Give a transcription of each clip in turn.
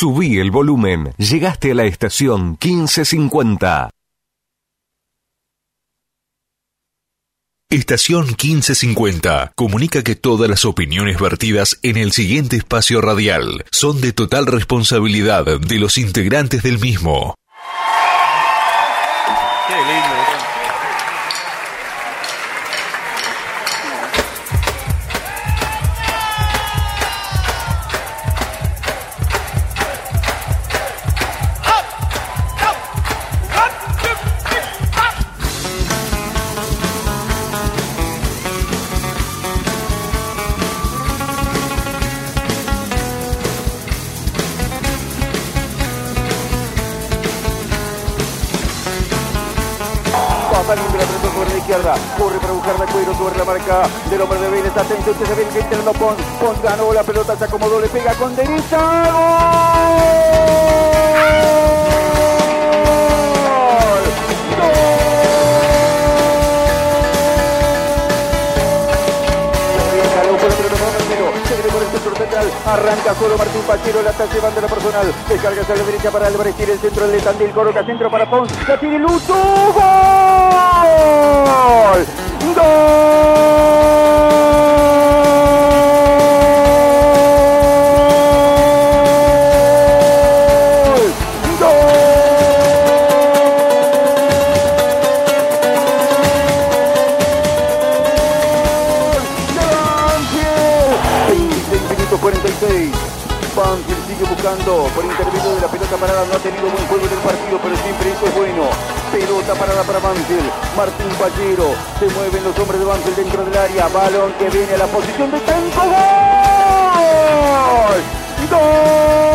Subí el volumen. Llegaste a la estación 1550. Estación 1550 comunica que todas las opiniones vertidas en el siguiente espacio radial son de total responsabilidad de los integrantes del mismo. Del hombre de Vélez. Atento, que se que interno Pons. Pons ganó la pelota, se acomodó, le pega con derecha. ¡Gol! Viene arranca solo Martín Pachero, la está llevando la personal, descarga hacia la derecha para Álvarez, tira el centro del Tandil, coloca centro para Pons, la tiene Lucho, ¡Gol! ¡Gol! Martín Pallero. Se mueven los hombres de Banfield dentro del área. Balón que viene a la posición de Tanco. ¡Gol! ¡Gol!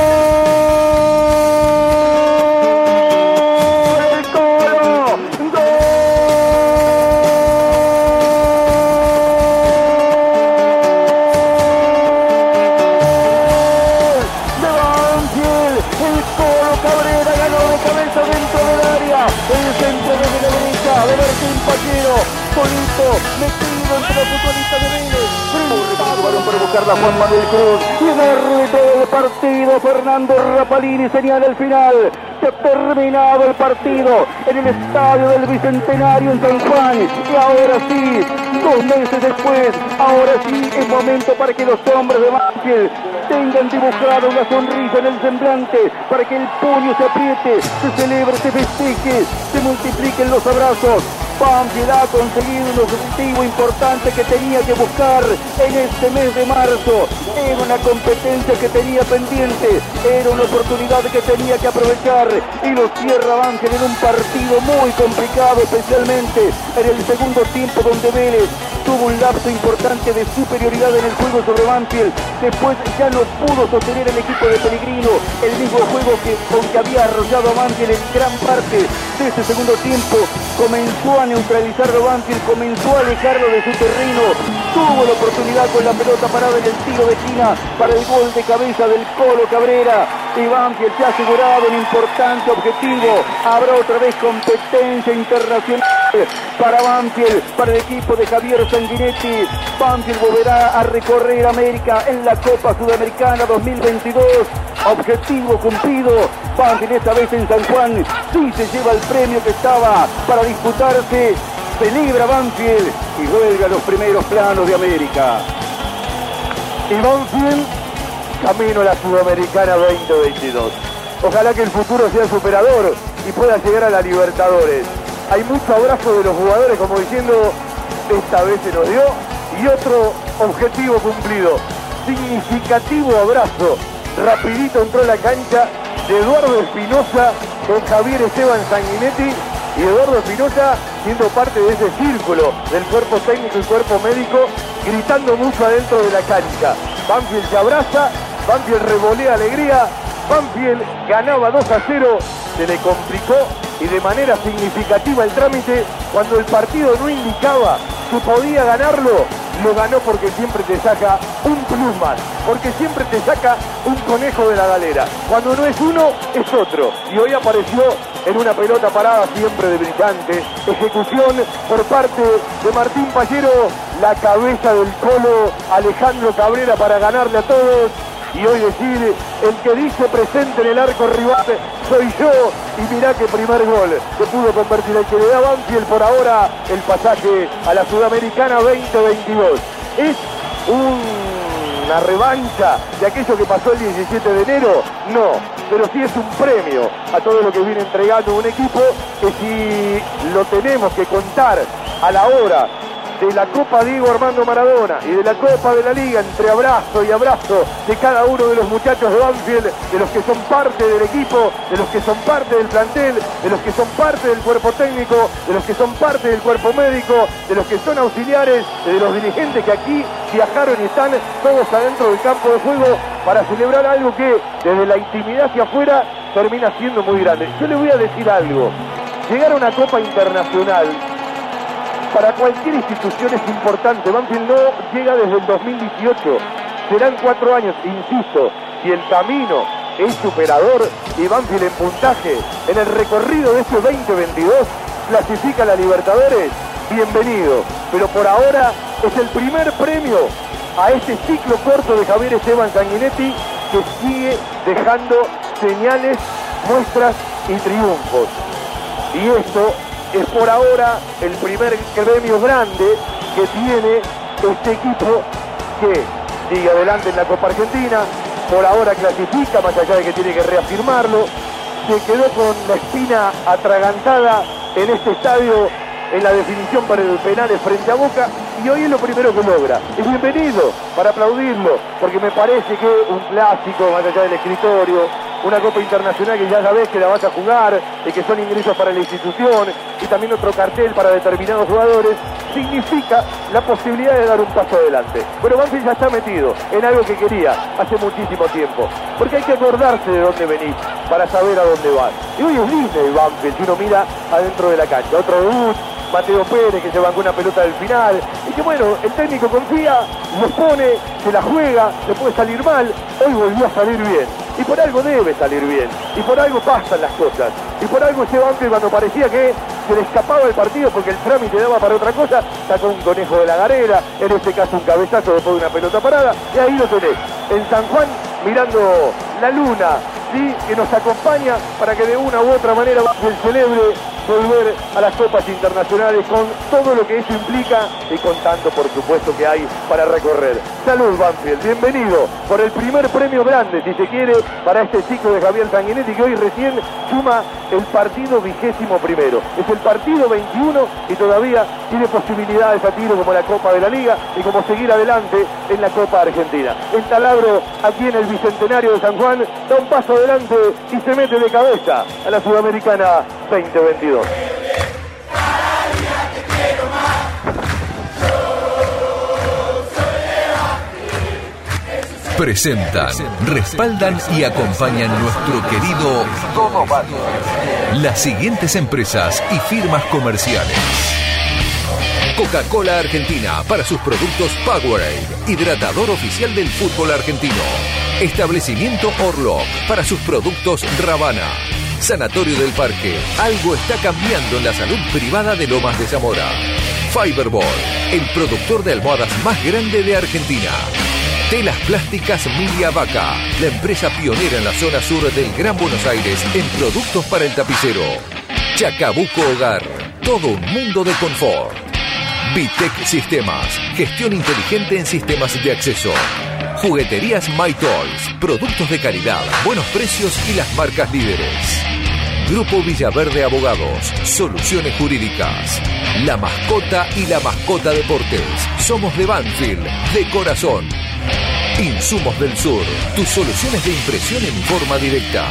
Buscarla Juan Manuel Cruz. Y el árbitro del partido, Fernando Rapalini, señala el final. Se ha terminado el partido en el estadio del Bicentenario en San Juan. Y ahora sí, dos meses después, ahora sí es momento para que los hombres de Banfield tengan dibujada una sonrisa en el semblante, para que el puño se apriete, se celebre, se festeje, se multipliquen los abrazos. Banfield ha conseguido un objetivo importante que tenía que buscar en este mes de marzo. Era una competencia que tenía pendiente, era una oportunidad que tenía que aprovechar y lo cierra Banfield en un partido muy complicado, especialmente en el segundo tiempo donde Vélez tuvo un lapso importante de superioridad en el juego sobre Banfield. Después ya no pudo sostener el equipo de Pellegrino el mismo juego que, con que había arrollado a Banfield en gran parte de ese segundo tiempo. Comenzó a neutralizarlo Banfield, comenzó a alejarlo de su terreno. Tuvo la oportunidad con la pelota parada en el tiro de esquina para el gol de cabeza del Colo Cabrera. Y Banfield se ha asegurado un importante objetivo. Habrá otra vez competencia internacional para Banfield, para el equipo de Javier Sanguinetti. Banfield volverá a recorrer América en la Copa Sudamericana 2022. Objetivo cumplido. Banfield esta vez en San Juan sí se lleva el premio que estaba para disputarse. Celebra Banfield y vuelve a los primeros planos de América. Y Banfield camino a la Sudamericana 2022. Ojalá que el futuro sea superador y pueda llegar a la Libertadores. Hay mucho abrazo de los jugadores como diciendo, esta vez se nos dio y otro objetivo cumplido. Significativo abrazo. Rapidito entró a la cancha de Eduardo Espinosa con Javier Esteban Sanguinetti y Eduardo Espinosa siendo parte de ese círculo del cuerpo técnico y cuerpo médico, gritando mucho adentro de la cancha. Banfield se abraza, Banfield revolea alegría, Banfield ganaba 2 a 0, se le complicó y de manera significativa el trámite cuando el partido no indicaba que podía ganarlo, lo ganó porque siempre te saca un plus más, porque siempre te saca un conejo de la galera. Cuando no es uno, es otro. Y hoy apareció en una pelota parada siempre de brillante ejecución por parte de Martín Pallero, la cabeza del colo Alejandro Cabrera para ganarle a todos y hoy decir, el que dice presente en el arco rival soy yo, y mirá que primer gol que pudo convertir el que le da Banfield por ahora el pasaje a la Sudamericana 2022. Es una revancha de aquello que pasó el 17 de enero, no, pero sí es un premio a todo lo que viene entregando un equipo que si lo tenemos que contar a la hora de la Copa Diego Armando Maradona y de la Copa de la Liga entre abrazo y abrazo de cada uno de los muchachos de Banfield, de los que son parte del equipo, de los que son parte del plantel, de los que son parte del cuerpo técnico, de los que son parte del cuerpo médico, de los que son auxiliares, de los dirigentes que aquí viajaron y están todos adentro del campo de juego para celebrar algo que desde la intimidad hacia afuera termina siendo muy grande. Yo le voy a decir algo. Llegar a una Copa Internacional para cualquier institución es importante. Banfield no llega desde el 2018. Serán cuatro años, insisto, si el camino es superador y Banfield en puntaje en el recorrido de este 2022 clasifica a la Libertadores, bienvenido. Pero por ahora es el primer premio a este ciclo corto de Javier Esteban Sanguinetti que sigue dejando señales, muestras y triunfos. Y esto es por ahora el primer gremio grande que tiene este equipo que sigue adelante en la Copa Argentina, por ahora clasifica, más allá de que tiene que reafirmarlo, se quedó con la espina atragantada en este estadio en la definición para el penales frente a Boca y hoy es lo primero que logra. Y bienvenido para aplaudirlo, porque me parece que un clásico más allá del escritorio, una Copa Internacional que ya sabes que la vas a jugar y que son ingresos para la institución y también otro cartel para determinados jugadores, significa la posibilidad de dar un paso adelante. Pero Banfield ya está metido en algo que quería hace muchísimo tiempo, porque hay que acordarse de dónde venís para saber a dónde vas. Y hoy es Disney Banfield, si uno mira adentro de la cancha. Otro Mateo Pérez que se bancó una pelota del final y que bueno, el técnico confía, lo pone, se la juega, le puede salir mal, hoy volvió a salir bien. Y por algo debe salir bien. Y por algo pasan las cosas. Y por algo ese Banfield cuando parecía que se le escapaba el partido porque el trámite daba para otra cosa, sacó un conejo de la garera, en este caso un cabezazo después de una pelota parada, y ahí lo tenés. En San Juan mirando la luna, ¿sí? que nos acompaña para que de una u otra manera Banfield celebre volver a las copas internacionales con todo lo que eso implica y con tanto por supuesto que hay para recorrer. Salud Banfield, bienvenido por el primer premio grande, si se quiere, para este ciclo de Javier Sanguinetti que hoy recién suma el partido vigésimo primero. Es el partido 21 y todavía tiene posibilidades a tiro como la Copa de la Liga y como seguir adelante en la Copa Argentina. El taladro aquí en el Bicentenario de San Juan da un paso adelante y se mete de cabeza a la Sudamericana 2022. Presentan, respaldan y acompañan nuestro querido. Las siguientes empresas y firmas comerciales. Coca-Cola Argentina para sus productos Powerade, hidratador oficial del fútbol argentino. Establecimiento Orlock para sus productos Ravana. Sanatorio del Parque, algo está cambiando en la salud privada de Lomas de Zamora. Fiberball, el productor de almohadas más grande de Argentina. Telas Plásticas Milia Vaca, la empresa pionera en la zona sur del Gran Buenos Aires en productos para el tapicero. Chacabuco Hogar, todo un mundo de confort. Vitec Sistemas, gestión inteligente en sistemas de acceso. Jugueterías My Toys, productos de calidad, buenos precios y las marcas líderes. Grupo Villaverde Abogados, soluciones jurídicas. La mascota y la mascota deportes. Somos de Banfield, de corazón. Insumos del Sur, tus soluciones de impresión en forma directa.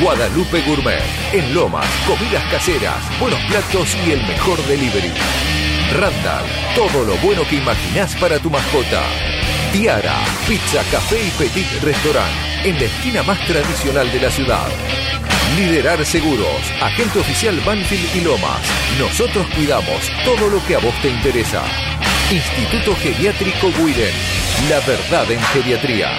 Guadalupe Gourmet, en Lomas, comidas caseras, buenos platos y el mejor delivery. Randall, todo lo bueno que imaginás para tu mascota. Tiara, pizza, café y petit restaurant, en la esquina más tradicional de la ciudad. Liderar Seguros, agente oficial Banfield y Lomas. Nosotros cuidamos todo lo que a vos te interesa. Instituto Geriátrico Guiden. La verdad en geriatría.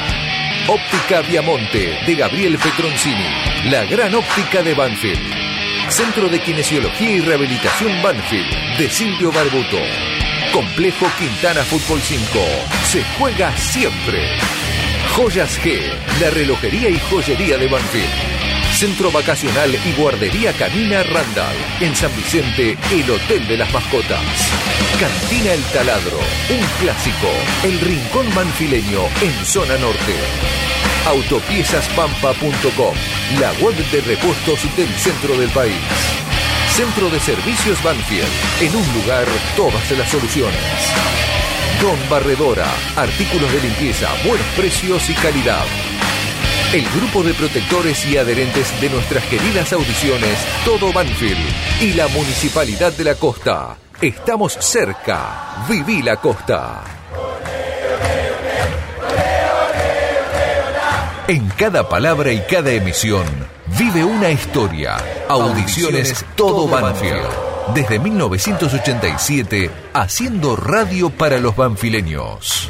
Óptica Viamonte de Gabriel Petroncini. La gran óptica de Banfield. Centro de Kinesiología y Rehabilitación Banfield de Silvio Barbuto. Complejo Quintana Fútbol 5. Se juega siempre. Joyas G, la relojería y joyería de Banfield. Centro Vacacional y Guardería Canina Randall. En San Vicente, el Hotel de las Mascotas. Cantina El Taladro, un clásico. El Rincón Manfileño en Zona Norte. Autopiezaspampa.com, la web de repuestos del centro del país. Centro de Servicios Banfield, en un lugar todas las soluciones. Don Barredora, artículos de limpieza, buenos precios y calidad. El grupo de protectores y adherentes de nuestras queridas audiciones, Todo Banfield y la Municipalidad de la Costa. Estamos cerca. Viví la Costa. En cada palabra y cada emisión vive una historia. Audiciones Todo Banfield. Desde 1987, haciendo radio para los banfileños.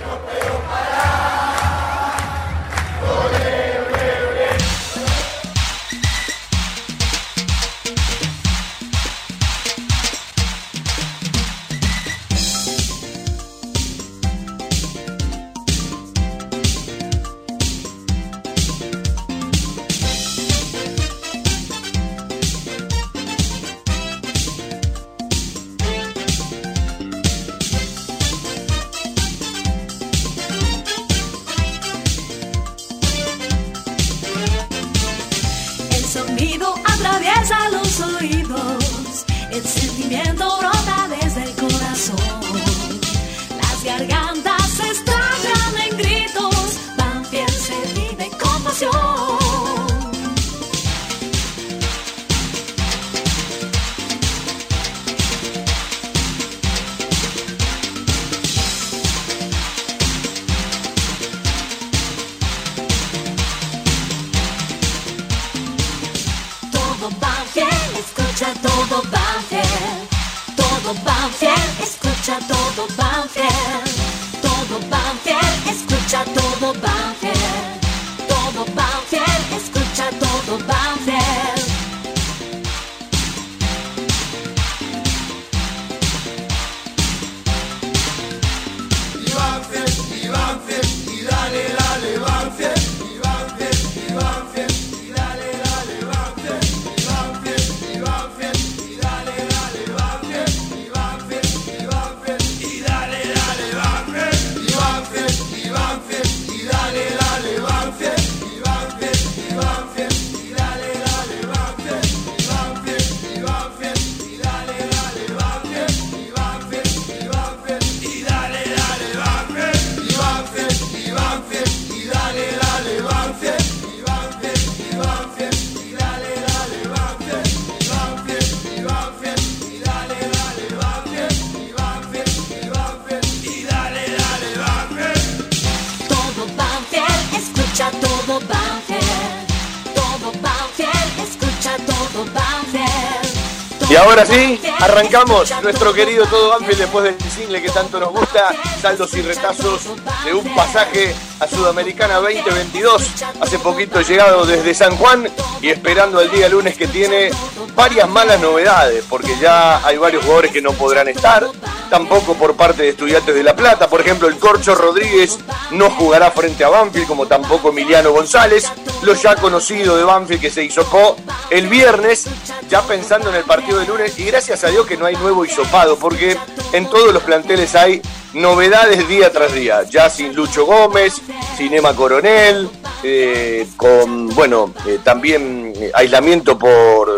Ahora sí, arrancamos nuestro querido Todo Banfield después del single que tanto nos gusta, saldos y retazos de un pasaje a Sudamericana 2022, hace poquito llegado desde San Juan y esperando el día lunes que tiene varias malas novedades, porque ya hay varios jugadores que no podrán estar, tampoco por parte de Estudiantes de La Plata, por ejemplo el Corcho Rodríguez no jugará frente a Banfield, como tampoco Emiliano González, lo ya conocido de Banfield que se hisopó el viernes, ya pensando en el partido de lunes, y gracias a Dios que no hay nuevo hisopado, porque en todos los planteles hay novedades día tras día, ya sin Lucho Gómez, sin Coronel, eh, con, bueno, eh, también eh, aislamiento por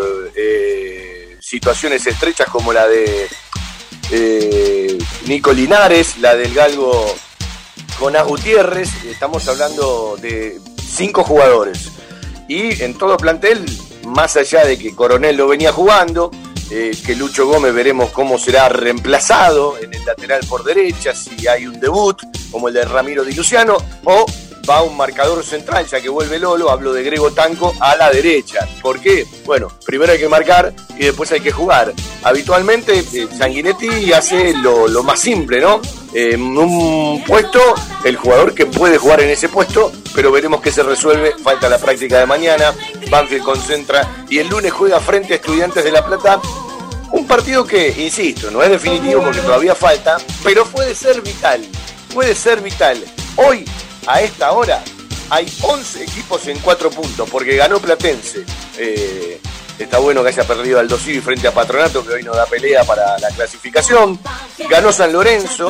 situaciones estrechas como la de Nico Linares, la del Galgo Jonás Gutiérrez, estamos hablando de cinco jugadores. Y en todo plantel, más allá de que Coronel lo venía jugando, eh, que Lucho Gómez veremos cómo será reemplazado en el lateral por derecha, si hay un debut como el de Ramiro Di Luciano, o va un marcador central, ya que vuelve Lolo, hablo de Grego Tanco, a la derecha. ¿Por qué? Bueno, primero hay que marcar y después hay que jugar. Habitualmente eh, Sanguinetti hace lo, lo más simple, ¿no? En un puesto, el jugador que puede jugar en ese puesto, pero veremos que se resuelve, falta la práctica de mañana, Banfield concentra y el lunes juega frente a Estudiantes de La Plata un partido que, insisto, no es definitivo porque todavía falta, pero puede ser vital. Puede ser vital. Hoy, a esta hora, hay 11 equipos en 4 puntos porque ganó Platense. Eh, está bueno que haya perdido al Dosivi frente a Patronato, que hoy no da pelea para la clasificación. Ganó San Lorenzo.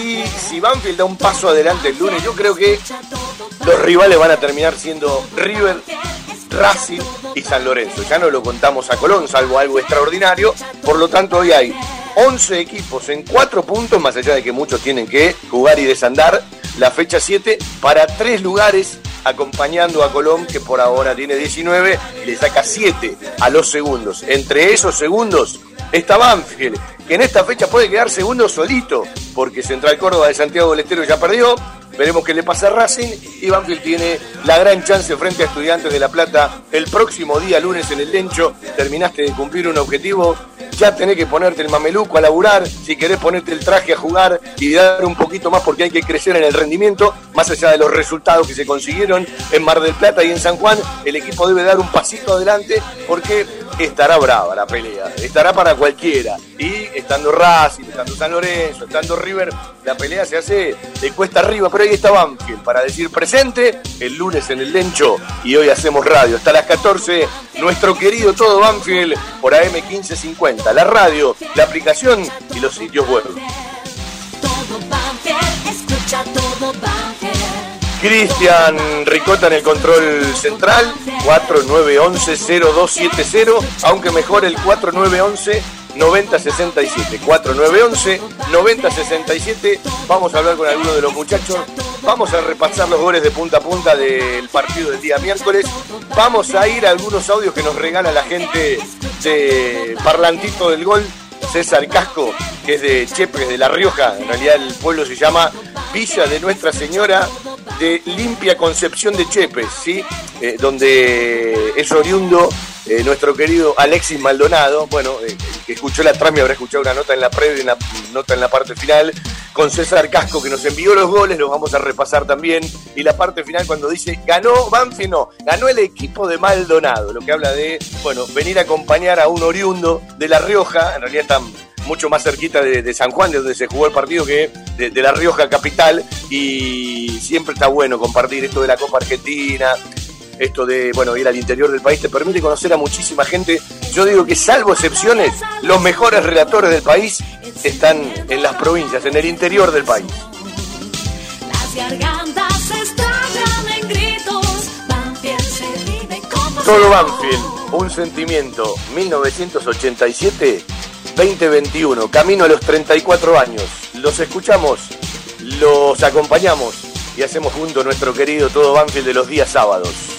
Y si Banfield da un paso adelante el lunes, yo creo que los rivales van a terminar siendo River Racing y San Lorenzo. Ya no lo contamos a Colón, salvo algo extraordinario. Por lo tanto, hoy hay 11 equipos en 4 puntos, más allá de que muchos tienen que jugar y desandar la fecha 7 para 3 lugares acompañando a Colón que por ahora tiene 19 y le saca 7 a los segundos. Entre esos segundos está Banfield, que en esta fecha puede quedar segundo solito, porque Central Córdoba de Santiago del Estero ya perdió, Veremos qué le pasa a Racing. Y Banfield tiene la gran chance frente a Estudiantes de La Plata el próximo día, lunes en el Lencho. Terminaste de cumplir un objetivo, ya tenés que ponerte el mameluco a laburar, si querés ponerte el traje a jugar y dar un poquito más porque hay que crecer en el rendimiento, más allá de los resultados que se consiguieron en Mar del Plata y en San Juan, el equipo debe dar un pasito adelante porque estará brava la pelea, estará para cualquiera. Y estando Racing, estando San Lorenzo, estando River, la pelea se hace de cuesta arriba, pero ahí está Banfield para decir presente el lunes en el Lencho y hoy hacemos radio. Hasta las 14, nuestro querido todo Banfield por AM 1550, la radio, la aplicación y los sitios web. Todo Banfield, escucha todo Banfield. Cristian Ricota en el control central, 4911-0270, aunque mejor el 4911-9067. 4911-9067, vamos a hablar con algunos de los muchachos, vamos a repasar los goles de punta a punta del partido del día miércoles, vamos a ir a algunos audios que nos regala la gente de Parlantito del Gol, César Casco, que es de Chepes, de La Rioja, en realidad el pueblo se llama Villa de Nuestra Señora de Limpia Concepción de Chepes, ¿sí? Eh, donde es oriundo eh, nuestro querido Alexis Maldonado, bueno, eh, el que escuchó la trama habrá escuchado una nota en la previa una nota en la parte final, con César Casco que nos envió los goles, los vamos a repasar también, y la parte final cuando dice, ganó Banfield, no, ganó el equipo de Maldonado, lo que habla de, bueno, venir a acompañar a un oriundo de La Rioja, en realidad están mucho más cerquita de, de San Juan, de donde se jugó el partido, que de, de La Rioja capital, y siempre está bueno compartir esto de la Copa Argentina, esto de bueno ir al interior del país te permite conocer a muchísima gente. Yo digo que salvo excepciones, los mejores relatores del país están en las provincias, en el interior del país. Todo Banfield, un sentimiento, 1987-2021, camino a los 34 años. Los escuchamos, los acompañamos y hacemos junto nuestro querido Todo Banfield de los días sábados.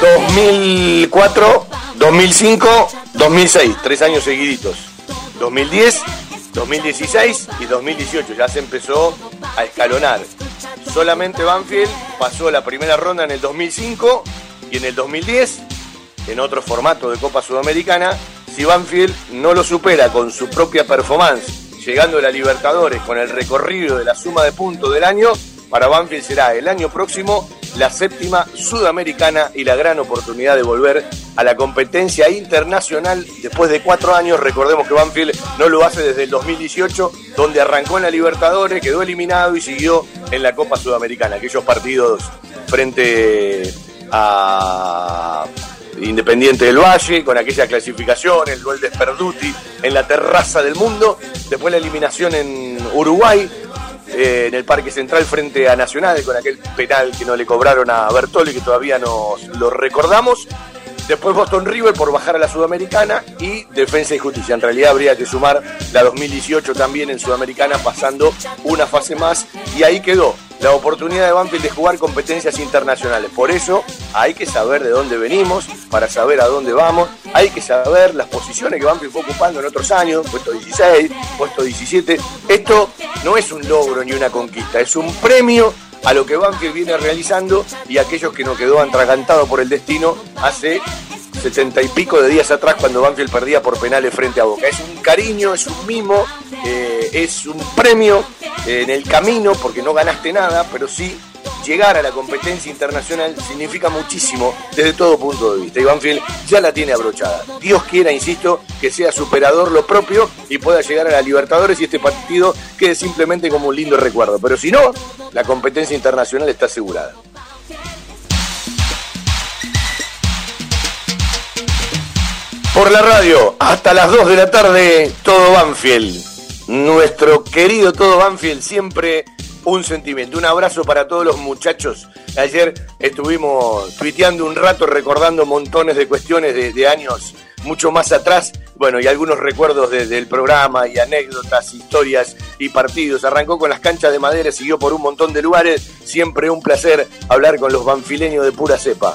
2004, 2005, 2006, tres años seguiditos. 2010, 2016 y 2018 ya se empezó a escalonar. Solamente Banfield pasó la primera ronda en el 2005 y en el 2010, en otro formato de Copa Sudamericana, si Banfield no lo supera con su propia performance, llegando a la Libertadores con el recorrido de la suma de puntos del año, para Banfield será el año próximo la séptima sudamericana y la gran oportunidad de volver a la competencia internacional después de cuatro años. Recordemos que Banfield no lo hace desde el 2018, donde arrancó en la Libertadores, quedó eliminado y siguió en la Copa Sudamericana. Aquellos partidos frente a Independiente del Valle, con aquella clasificación, el gol de Sperduti en la terraza del mundo, después la eliminación en Uruguay, eh, en el Parque Central frente a Nacional, con aquel penal que no le cobraron a Bertoli, que todavía nos lo recordamos. Después Boston River por bajar a la Sudamericana y Defensa y Justicia. En realidad habría que sumar la 2018 también en Sudamericana, pasando una fase más. Y ahí quedó la oportunidad de Banfield de jugar competencias internacionales. Por eso hay que saber de dónde venimos, para saber a dónde vamos, hay que saber las posiciones que Banfield fue ocupando en otros años, puesto 16, puesto 17. Esto no es un logro ni una conquista, es un premio a lo que Banfield viene realizando y aquellos que nos quedó atragantado por el destino hace setenta y pico de días atrás cuando Banfield perdía por penales frente a Boca. Es un cariño, es un mimo, eh, es un premio eh, en el camino porque no ganaste nada, pero sí llegar a la competencia internacional significa muchísimo desde todo punto de vista. Y Banfield ya la tiene abrochada. Dios quiera, insisto, que sea superador lo propio y pueda llegar a la Libertadores y este partido quede simplemente como un lindo recuerdo. Pero si no, la competencia internacional está asegurada. Por la radio, hasta las 2 de la tarde, todo Banfield. Nuestro querido todo Banfield, siempre un sentimiento. Un abrazo para todos los muchachos. Ayer estuvimos tuiteando un rato recordando montones de cuestiones de, años mucho más atrás. Bueno, y algunos recuerdos de- del programa y anécdotas, historias y partidos. Arrancó con las canchas de madera, siguió por un montón de lugares. Siempre un placer hablar con los banfileños de pura cepa.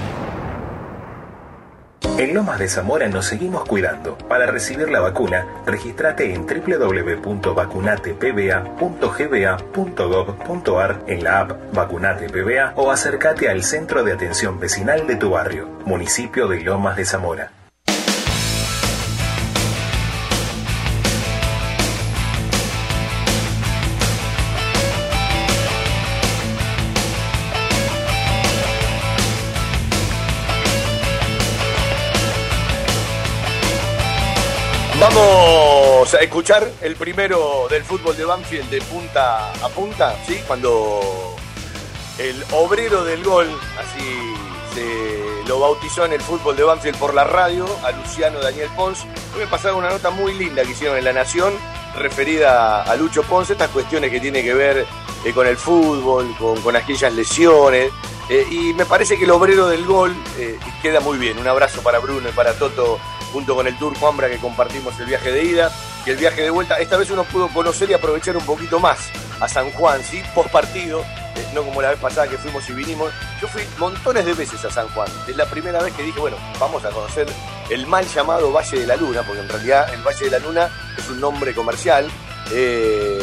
En Lomas de Zamora nos seguimos cuidando. Para recibir la vacuna, registrate en www.vacunatepba.gba.gov.ar en la app Vacunate PBA o acércate al centro de atención vecinal de tu barrio, municipio de Lomas de Zamora. Vamos a escuchar el primero del fútbol de Banfield de punta a punta, ¿sí? Cuando el obrero del gol, así se lo bautizó en el fútbol de Banfield por la radio, a Luciano Daniel Pons. Hoy me pasaron una nota muy linda que hicieron en La Nación, referida a Lucho Ponce, estas cuestiones que tienen que ver eh, con el fútbol, con, con aquellas lesiones. eh, y me parece que el obrero del gol eh, queda muy bien. Un abrazo para Bruno y para Toto, junto con el Turco Ambra que compartimos el viaje de ida y el viaje de vuelta. Esta vez uno pudo conocer y aprovechar un poquito más a San Juan, ¿sí? Post partido, eh, no como la vez pasada que fuimos y vinimos. Yo fui montones de veces a San Juan. Es la primera vez que dije, bueno, vamos a conocer el mal llamado Valle de la Luna, porque en realidad el Valle de la Luna es un nombre comercial, eh,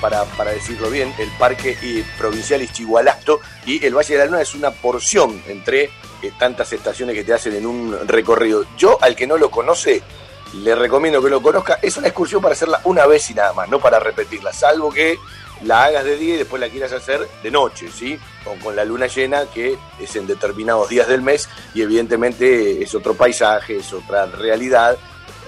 para, para decirlo bien, el Parque eh, Provincial Ischigualasto y el Valle de la Luna es una porción entre eh, tantas estaciones que te hacen en un recorrido. Yo, al que no lo conoce, le recomiendo que lo conozca. Es una excursión para hacerla una vez y nada más, no para repetirla, salvo que la hagas de día y después la quieras hacer de noche, ¿sí? O con la luna llena, que es en determinados días del mes y evidentemente es otro paisaje, es otra realidad.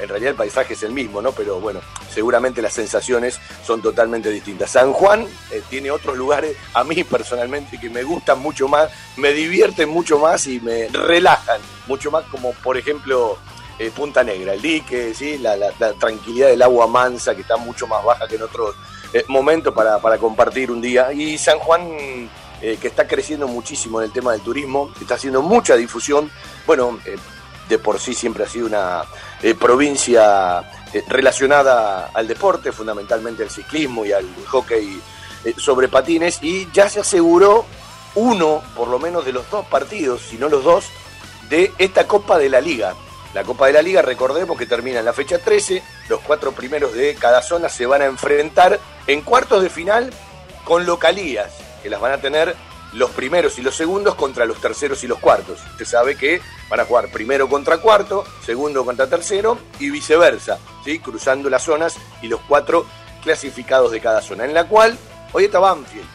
En realidad el paisaje es el mismo, ¿no? Pero bueno, seguramente las sensaciones son totalmente distintas. San Juan eh, tiene otros lugares, a mí personalmente, que me gustan mucho más, me divierten mucho más y me relajan mucho más, como por ejemplo eh, Punta Negra, el dique, ¿sí? la, tranquilidad del agua mansa, que está mucho más baja que en otros eh, momentos para, para compartir un día. Y San Juan, que está creciendo muchísimo en el tema del turismo, está haciendo mucha difusión. Bueno, de por sí siempre ha sido una eh, provincia eh, relacionada al deporte, fundamentalmente al ciclismo y al hockey eh, sobre patines, y ya se aseguró uno, por lo menos, de los dos partidos, si no los dos, de esta Copa de la Liga. La Copa de la Liga, recordemos que termina en la fecha 13, los cuatro primeros de cada zona se van a enfrentar En cuartos de final, con localías, que las van a tener los primeros y los segundos contra los terceros y los cuartos. Usted sabe que van a jugar primero contra cuarto, segundo contra tercero y viceversa, ¿sí? cruzando las zonas y los cuatro clasificados de cada zona, en la cual hoy está Banfield.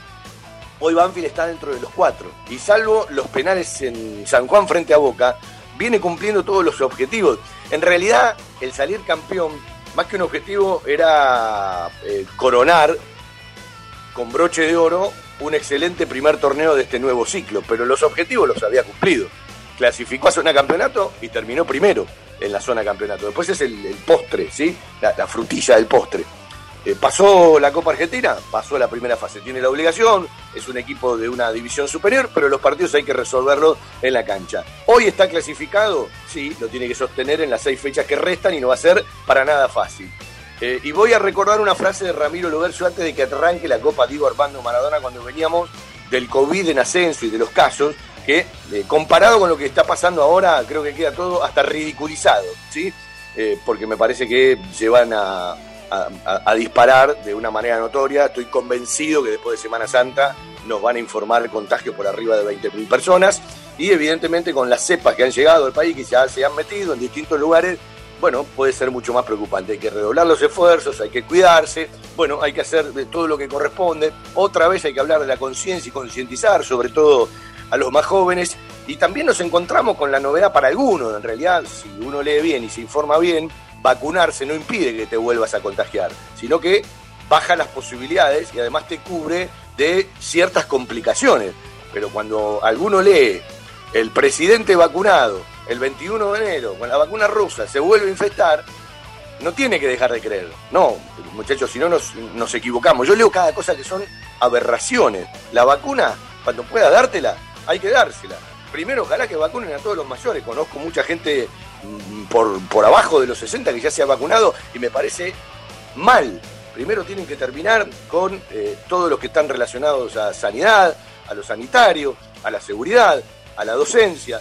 Hoy Banfield está dentro de los cuatro. Y salvo los penales en San Juan frente a Boca, viene cumpliendo todos los objetivos. En realidad, el salir campeón, más que un objetivo, era eh, coronar con broche de oro un excelente primer torneo de este nuevo ciclo, pero los objetivos los había cumplido. Clasificó a zona campeonato y terminó primero en la zona campeonato. Después es el, postre, ¿sí? La, la frutilla del postre. Eh, pasó la Copa Argentina, pasó la primera fase, tiene la obligación, es un equipo de una división superior, pero los partidos hay que resolverlos en la cancha. Hoy está clasificado, sí, lo tiene que sostener en las seis fechas que restan y no va a ser para nada fácil. Eh, y voy a recordar una frase de Ramiro Lobercio antes de que arranque la Copa Diego Armando Maradona cuando veníamos del COVID en ascenso y de los casos, que eh, comparado con lo que está pasando ahora, creo que queda todo hasta ridiculizado, ¿sí? Eh, porque me parece que se van a, a- a- a disparar de una manera notoria. Estoy convencido que después de Semana Santa nos van a informar contagios por arriba de 20.000 personas y evidentemente con las cepas que han llegado al país, que ya se han metido en distintos lugares, bueno, puede ser mucho más preocupante. Hay que redoblar los esfuerzos, hay que cuidarse, bueno, hay que hacer todo lo que corresponde. Otra vez hay que hablar de la conciencia y concientizar, sobre todo a los más jóvenes. Y también nos encontramos con la novedad para algunos. En realidad, si uno lee bien y se informa bien, vacunarse no impide que te vuelvas a contagiar, sino que baja las posibilidades y además te cubre de ciertas complicaciones. Pero cuando alguno lee el presidente vacunado el 21 de enero con la vacuna rusa se vuelve a infectar, no tiene que dejar de creerlo. No, muchachos, si no nos, nos equivocamos. Yo leo cada cosa que son aberraciones. La vacuna, cuando pueda dártela, hay que dársela. Primero, ojalá que vacunen a todos los mayores. Conozco mucha gente mm, por, por abajo de los 60 que ya se ha vacunado y me parece mal. Primero tienen que terminar con eh, todos los que están relacionados a sanidad, a lo sanitario, a la seguridad, a la docencia,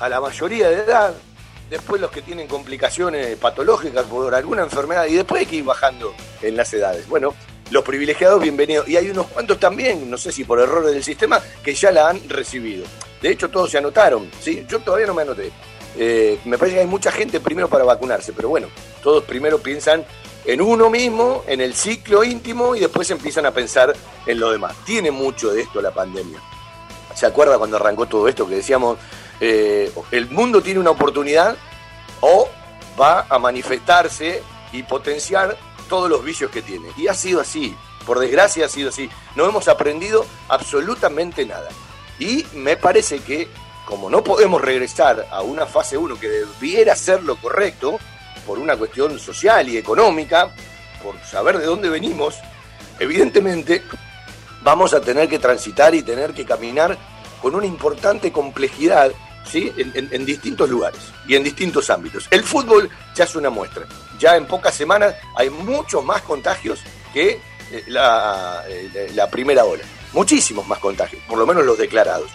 a la mayoría de edad, después los que tienen complicaciones patológicas por alguna enfermedad y después hay que ir bajando en las edades. Bueno, los privilegiados, bienvenidos. Y hay unos cuantos también, no sé si por errores del sistema, que ya la han recibido. De hecho, todos se anotaron, ¿sí? Yo todavía no me anoté. Eh, me parece que hay mucha gente primero para vacunarse, pero bueno, todos primero piensan en uno mismo, en el ciclo íntimo y después empiezan a pensar en lo demás. Tiene mucho de esto la pandemia. ¿Se acuerda cuando arrancó todo esto que decíamos, eh, el mundo tiene una oportunidad o va a manifestarse y potenciar todos los vicios que tiene? Y ha sido así, por desgracia ha sido así. No hemos aprendido absolutamente nada. Y me parece que como no podemos regresar a una fase 1 que debiera ser lo correcto, por una cuestión social y económica, por saber de dónde venimos, evidentemente vamos a tener que transitar y tener que caminar con una importante complejidad ¿sí? en, distintos lugares y en distintos ámbitos. El fútbol ya es una muestra. Ya en pocas semanas hay muchos más contagios que eh, la, eh, la primera ola. Muchísimos más contagios, por lo menos los declarados.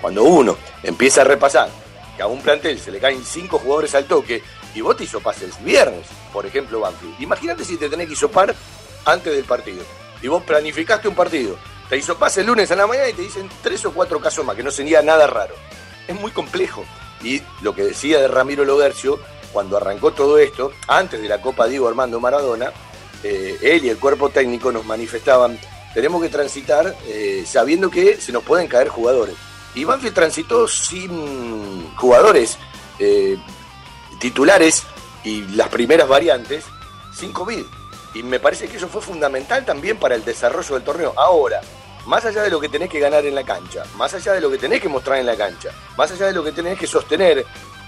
Cuando uno empieza a repasar que a un plantel se le caen cinco jugadores al toque y vos te hisopas el viernes, por ejemplo, Banfield. Imagínate si te tenés que hisopar antes del partido. Y vos planificaste un partido. Te hisopás el lunes a la mañana y te dicen tres o cuatro casos más, que no sería nada raro. Es muy complejo. Y lo que decía de Ramiro Logercio, cuando arrancó todo esto, antes de la Copa Diego Armando Maradona, eh, él y el cuerpo técnico nos manifestaban, tenemos que transitar eh, sabiendo que se nos pueden caer jugadores. Y Banfield transitó sin jugadores eh, titulares y las primeras variantes sin COVID. Y me parece que eso fue fundamental también para el desarrollo del torneo. Ahora, más allá de lo que tenés que ganar en la cancha, más allá de lo que tenés que mostrar en la cancha, más allá de lo que tenés que sostener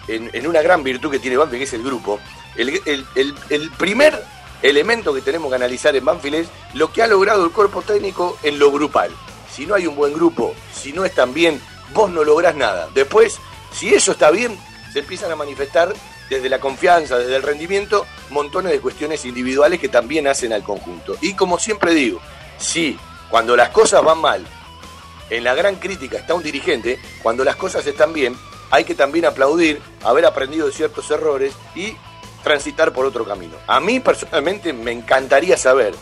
en, en una gran virtud que tiene Banfield, que es el grupo, el, el- el- primer elemento que tenemos que analizar en Banfield es lo que ha logrado el cuerpo técnico en lo grupal. Si no hay un buen grupo, si no están bien, vos no lográs nada. Después, si eso está bien, se empiezan a manifestar desde la confianza, desde el rendimiento, montones de cuestiones individuales que también hacen al conjunto. Y como siempre digo, si cuando las cosas van mal, en la gran crítica está un dirigente, cuando las cosas están bien, hay que también aplaudir haber aprendido de ciertos errores y transitar por otro camino. A mí personalmente me encantaría saber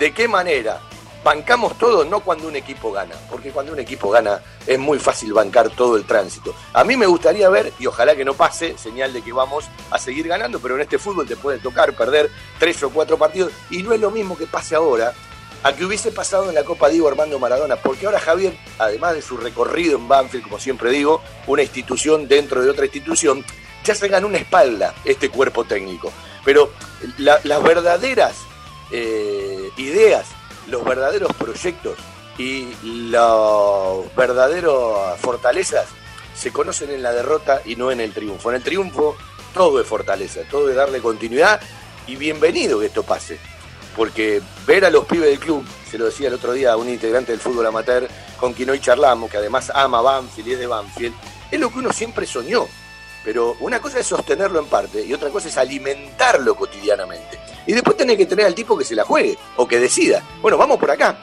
de qué manera bancamos todo, no cuando un equipo gana, porque cuando un equipo gana es muy fácil bancar todo el tránsito. A mí me gustaría ver, y ojalá que no pase, señal de que vamos a seguir ganando, pero en este fútbol te puede tocar perder tres o cuatro partidos, y no es lo mismo que pase ahora a que hubiese pasado en la Copa Diego Armando Maradona, porque ahora Javier, además de su recorrido en Banfield, como siempre digo, una institución dentro de otra institución, ya se una espalda este cuerpo técnico. Pero la- las verdaderas eh, ideas, los verdaderos proyectos y las verdaderas fortalezas se conocen en la derrota y no en el triunfo. En el triunfo todo es fortaleza, todo es darle continuidad y bienvenido que esto pase. Porque ver a los pibes del club, se lo decía el otro día a un integrante del fútbol amateur con quien hoy charlamos, que además ama Banfield y es de Banfield, es lo que uno siempre soñó. Pero una cosa es sostenerlo en parte y otra cosa es alimentarlo cotidianamente. Y después tenés que tener al tipo que se la juegue o que decida. Bueno, vamos por acá.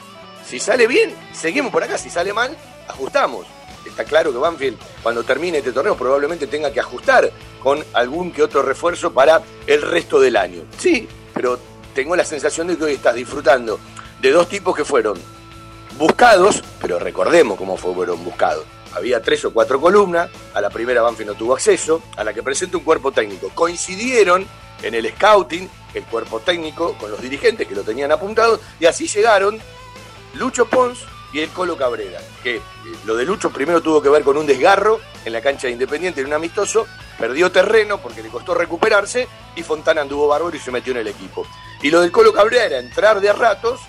Si sale bien, seguimos por acá. Si sale mal, ajustamos. Está claro que Banfield, cuando termine este torneo, probablemente tenga que ajustar con algún que otro refuerzo para el resto del año. Sí, pero tengo la sensación de que hoy estás disfrutando de dos tipos que fueron buscados, pero recordemos cómo fueron buscados. Había tres o cuatro columnas, a la primera Banfield no tuvo acceso, a la que presenta un cuerpo técnico. Coincidieron en el scouting, el cuerpo técnico, con los dirigentes que lo tenían apuntado, y así llegaron Lucho Pons y el Colo Cabrera. Que eh, lo de Lucho primero tuvo que ver con un desgarro en la cancha de Independiente en un amistoso, perdió terreno porque le costó recuperarse y Fontana anduvo bárbaro y se metió en el equipo. Y lo del Colo Cabrera era entrar de a ratos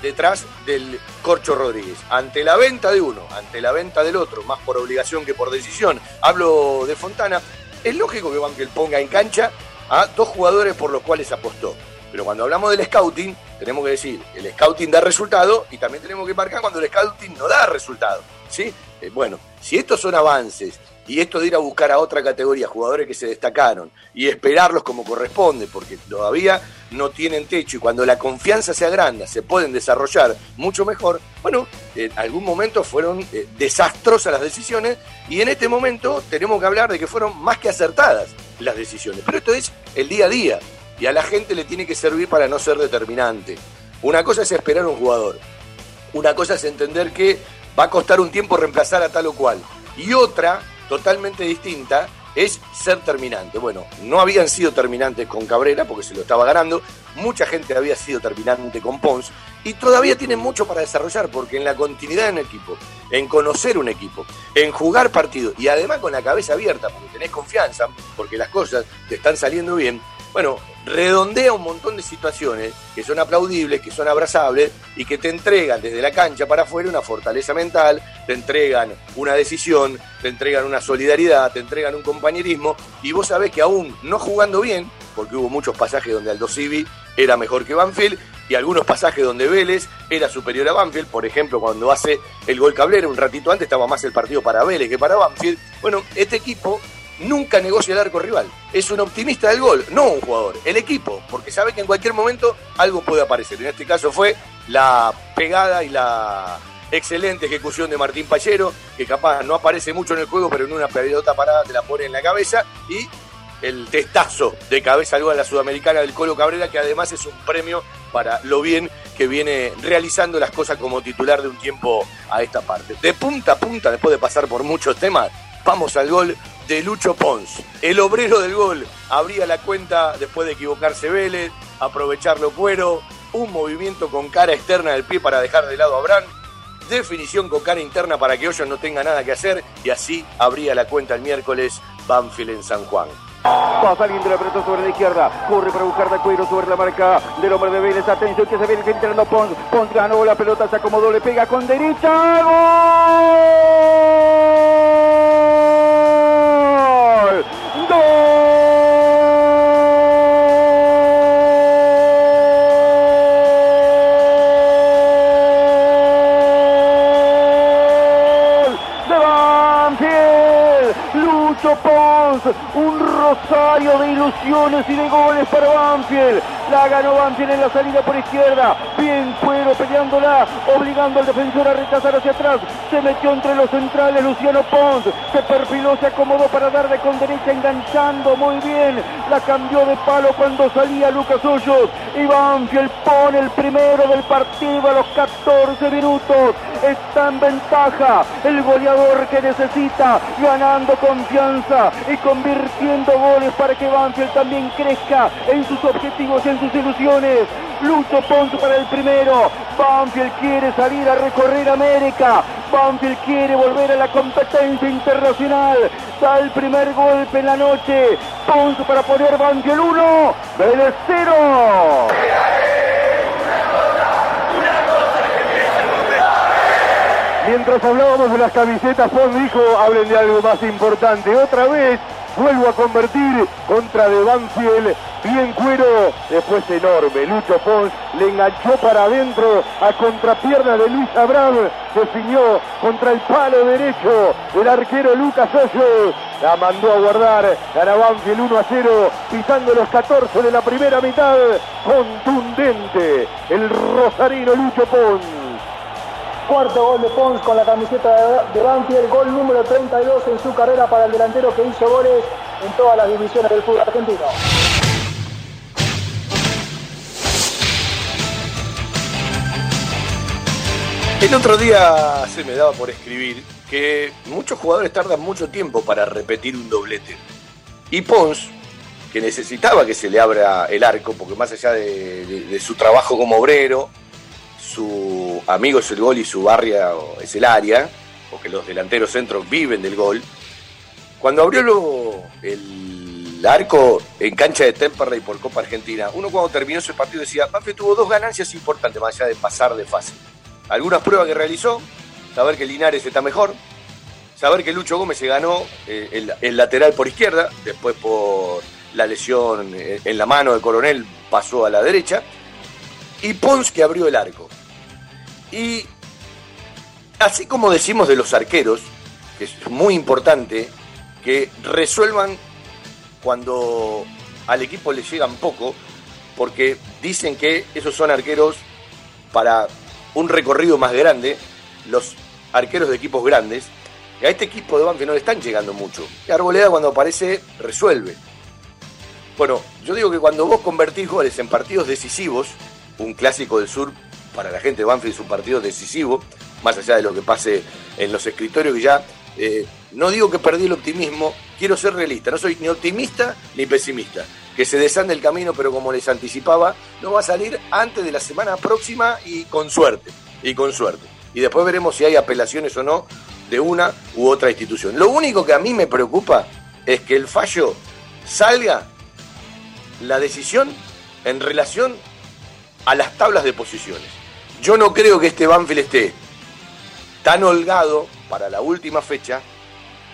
detrás del Corcho Rodríguez. Ante la venta de uno, ante la venta del otro, más por obligación que por decisión, hablo de Fontana, es lógico que Banfield ponga en cancha a dos jugadores por los cuales apostó. Pero cuando hablamos del scouting, tenemos que decir, el scouting da resultado y también tenemos que marcar cuando el scouting no da resultado. ¿sí? Eh, bueno, si estos son avances y esto de ir a buscar a otra categoría, jugadores que se destacaron, y esperarlos como corresponde, porque todavía no tienen techo y cuando la confianza se agranda, se pueden desarrollar mucho mejor, bueno, en algún momento fueron eh, desastrosas las decisiones y en este momento tenemos que hablar de que fueron más que acertadas las decisiones. Pero esto es el día a día y a la gente le tiene que servir para no ser determinante. Una cosa es esperar a un jugador, una cosa es entender que va a costar un tiempo reemplazar a tal o cual. Y otra, totalmente distinta, es ser terminante. Bueno, no habían sido terminantes con Cabrera porque se lo estaba ganando, mucha gente había sido terminante con Pons y todavía tienen mucho para desarrollar porque en la continuidad en el equipo, en conocer un equipo, en jugar partidos y además con la cabeza abierta porque tenés confianza, porque las cosas te están saliendo bien, bueno, redondea un montón de situaciones que son aplaudibles, que son abrazables y que te entregan desde la cancha para afuera una fortaleza mental, te entregan una decisión, te entregan una solidaridad, te entregan un compañerismo y vos sabés que aún no jugando bien, porque hubo muchos pasajes donde Aldo Civi era mejor que Banfield y algunos pasajes donde Vélez era superior a Banfield, por ejemplo cuando hace el gol Cablera, un ratito antes estaba más el partido para Vélez que para Banfield, bueno, este equipo nunca negocia el arco rival. Es un optimista del gol, no un jugador, el equipo, porque sabe que en cualquier momento algo puede aparecer. En este caso fue la pegada y la excelente ejecución de Martín Pallero, que capaz no aparece mucho en el juego, pero en una pelota parada te la pone en la cabeza y el testazo de cabeza al gol a la sudamericana del Colo Cabrera, que además es un premio para lo bien que viene realizando las cosas como titular de un tiempo a esta parte. De punta a punta, después de pasar por muchos temas, vamos al gol de Lucho Pons. El obrero del gol abría la cuenta después de equivocarse Vélez, aprovecharlo Cuero, un movimiento con cara externa del pie para dejar de lado a Bran, definición con cara interna para que Hoyos no tenga nada que hacer y así abría la cuenta el miércoles Banfield en San Juan. Va saliendo la pelota sobre la izquierda. Corre para buscar de cuero sobre la marca del hombre de Vélez. Atención que se viene entrando Pons. Pons ganó la pelota, se acomodó, le pega con derecha. ¡Gol! ¡Gol! ¡De Banfield! Lucho Pons, un rosario de ilusiones y de goles para Banfield. La ganó Banfield en la salida por izquierda. Bien Cuero peleándola, obligando al defensor a rechazar hacia atrás. Se metió entre los centrales Luciano Pons. Se perfiló, se acomodó para darle con derecha, enganchando muy bien. La cambió de palo cuando salía Lucas Hoyos. Y Banfield pone el primero del partido a los 14 minutos. Está en ventaja el goleador que necesita, ganando confianza y convirtiendo goles para que Banfield también crezca en sus objetivos en sus ilusiones. Lucho Ponce para el primero. Banfield quiere salir a recorrer América. Banfield quiere volver a la competencia internacional. Da el primer golpe en la noche. Ponce para poner Banfield 1. Vélez 0. Mientras hablábamos de las camisetas, Pons dijo, hablen de algo más importante. Otra vez vuelvo a convertir contra de Banfield. Bien cuero, después enorme. Lucho Pons le enganchó para adentro a contrapierna de Luis Abraham. Definió contra el palo derecho del arquero Lucas Hoyos. La mandó a guardar. Gana Banfield 1 a 0, pisando los 14 de la primera mitad. Contundente el rosarino Lucho Pons. Cuarto gol de Pons con la camiseta de, Banfield, gol número 32 en su carrera para el delantero que hizo goles en todas las divisiones del fútbol argentino. El otro día se me daba por escribir que muchos jugadores tardan mucho tiempo para repetir un doblete. Y Pons, que necesitaba que se le abra el arco, porque más allá de su trabajo como obrero, su amigo es el gol y su barrio es el área, porque los delanteros centros viven del gol. Cuando abrió el arco en cancha de Temperley por Copa Argentina, uno cuando terminó ese partido decía, Banfield tuvo dos ganancias importantes, más allá de pasar de fase. Algunas pruebas que realizó, saber que Linares está mejor, saber que Lucho Gómez se ganó eh, el, el lateral por izquierda, después por la lesión en la mano de Coronel pasó a la derecha, y Pons que abrió el arco. Y así como decimos de los arqueros, que es muy importante que resuelvan cuando al equipo le llegan poco, porque dicen que esos son arqueros para un recorrido más grande, los arqueros de equipos grandes, y a este equipo de Banfield no le están llegando mucho. Y Arboleda cuando aparece resuelve. Bueno, yo digo que cuando vos convertís goles en partidos decisivos, un clásico del sur para la gente de Banfield es un partido decisivo, más allá de lo que pase en los escritorios que ya eh, no digo que perdí el optimismo, quiero ser realista, no soy ni optimista ni pesimista. Que se desande el camino, pero como les anticipaba, no va a salir antes de la semana próxima y con suerte, y con suerte. Y después veremos si hay apelaciones o no de una u otra institución. Lo único que a mí me preocupa es que el fallo salga la decisión en relación a las tablas de posiciones. Yo no creo que este Banfield esté tan holgado para la última fecha.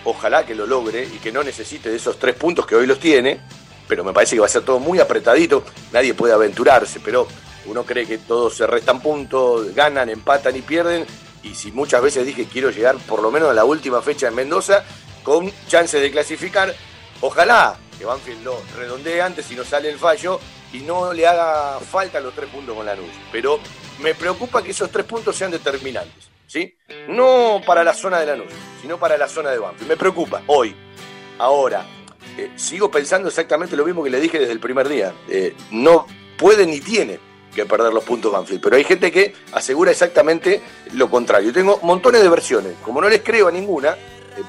Ojalá que lo logre y que no necesite de esos tres puntos que hoy los tiene. Pero me parece que va a ser todo muy apretadito. Nadie puede aventurarse, pero uno cree que todos se restan puntos, ganan, empatan y pierden. Y si muchas veces dije quiero llegar por lo menos a la última fecha en Mendoza con chances de clasificar, ojalá que Banfield lo redondee antes si no sale el fallo y no le haga falta los tres puntos con la Lanús. Pero me preocupa que esos tres puntos sean determinantes, ¿sí? No para la zona de Lanús, sino para la zona de Banfield. Me preocupa hoy, ahora. eh, sigo pensando exactamente lo mismo que le dije desde el primer día. Eh, no puede ni tiene que perder los puntos Banfield, pero hay gente que asegura exactamente lo contrario. Tengo montones de versiones. Como no les creo a ninguna,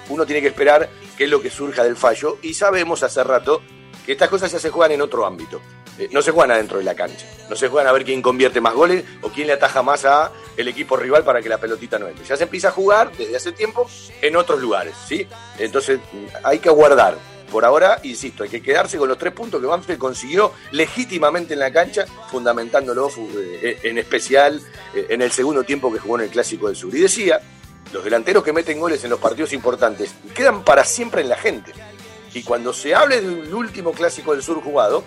uno tiene que esperar qué es lo que surja del fallo y sabemos hace rato que estas cosas ya se juegan en otro ámbito. Eh, no se juegan adentro de la cancha. No se juegan a ver quién convierte más goles o quién le ataja más a el equipo rival para que la pelotita no entre. Ya se empieza a jugar desde hace tiempo en otros lugares, ¿sí? Entonces mm, hay que aguardar. Por ahora, insisto, hay que quedarse con los tres puntos que Banfield consiguió legítimamente en la cancha, fundamentándolo fu- eh, en especial eh, en el segundo tiempo que jugó en el Clásico del Sur. Y decía, los delanteros que meten goles en los partidos importantes quedan para siempre en la gente. Y cuando se hable del último Clásico del Sur jugado,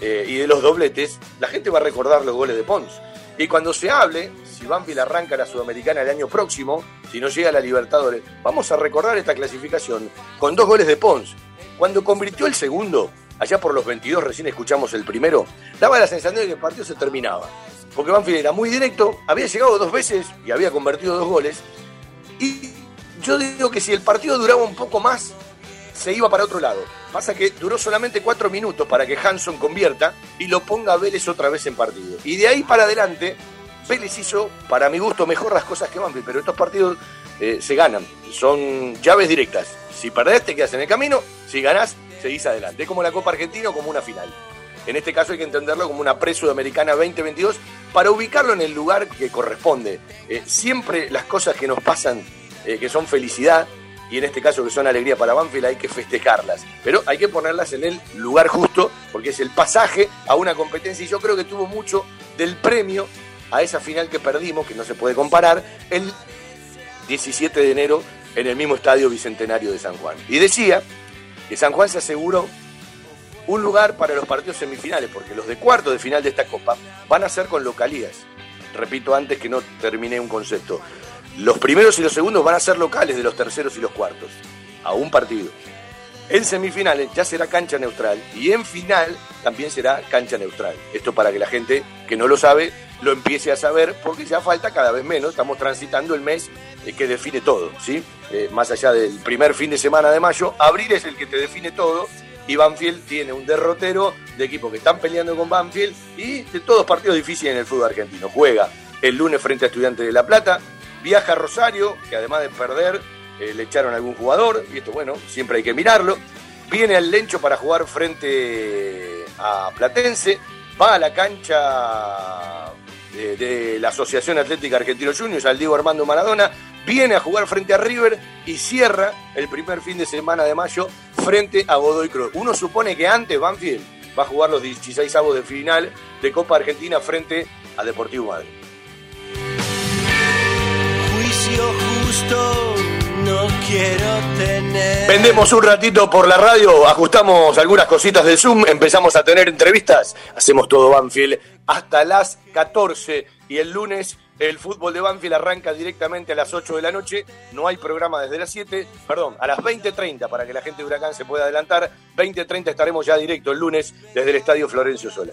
eh, y de los dobletes, la gente va a recordar los goles de Pons. Y cuando se hable, si Banfield arranca la Sudamericana el año próximo, si no llega a la Libertadores, vamos a recordar esta clasificación con dos goles de Pons. Cuando convirtió el segundo, allá por los 22 recién escuchamos el primero, daba la sensación de que el partido se terminaba. porque Banfield era muy directo, había llegado dos veces y había convertido dos goles. Y yo digo que si el partido duraba un poco más, se iba para otro lado. Pasa que duró solamente cuatro minutos para que Hanson convierta y lo ponga a Vélez otra vez en partido. Y de ahí para adelante, Vélez hizo, para mi gusto, mejor las cosas que Banfield, pero estos partidos eh, se ganan, son llaves directas. Si perdés, te quedas en el camino, si ganás, seguís adelante. Es como la Copa Argentina o como una final. En este caso hay que entenderlo como una pre-sudamericana 2022 para ubicarlo en el lugar que corresponde. Eh, siempre las cosas que nos pasan, eh, que son felicidad, y en este caso que son alegría para Banfield, hay que festejarlas. Pero hay que ponerlas en el lugar justo, porque es el pasaje a una competencia, y yo creo que tuvo mucho del premio a esa final que perdimos, que no se puede comparar, el 17 de enero en el mismo estadio Bicentenario de San Juan. Y decía que San Juan se aseguró un lugar para los partidos semifinales, porque los de cuarto de final de esta Copa van a ser con localías. Repito antes que no terminé un concepto. Los primeros y los segundos van a ser locales de los terceros y los cuartos, a un partido. En semifinales ya será cancha neutral y en final también será cancha neutral. Esto para que la gente que no lo sabe lo empiece a saber porque ya falta cada vez menos. Estamos transitando el mes eh, que define todo, ¿sí? Eh, más allá del primer fin de semana de mayo, abril es el que te define todo y Banfield tiene un derrotero de equipos que están peleando con Banfield y de todos partidos difíciles en el fútbol argentino. Juega el lunes frente a Estudiantes de La Plata, viaja a Rosario, que además de perder eh, le echaron a algún jugador, y esto bueno, siempre hay que mirarlo. Viene al Lencho para jugar frente a Platense, va a la cancha de, de la Asociación Atlética Argentino Juniors, al Diego Armando Maradona, viene a jugar frente a River y cierra el primer fin de semana de mayo frente a Godoy Cruz. Uno supone que antes Banfield va a jugar los 16 avos de final de Copa Argentina frente a Deportivo Madrid. Juicio justo no quiero tener. Vendemos un ratito por la radio, ajustamos algunas cositas del Zoom, empezamos a tener entrevistas, hacemos todo Banfield hasta las 14 y el lunes el fútbol de Banfield arranca directamente a las 8 de la noche, no hay programa desde las 7, perdón, a las 20.30 para que la gente de Huracán se pueda adelantar, 20.30 estaremos ya directo el lunes desde el Estadio Florencio Sola.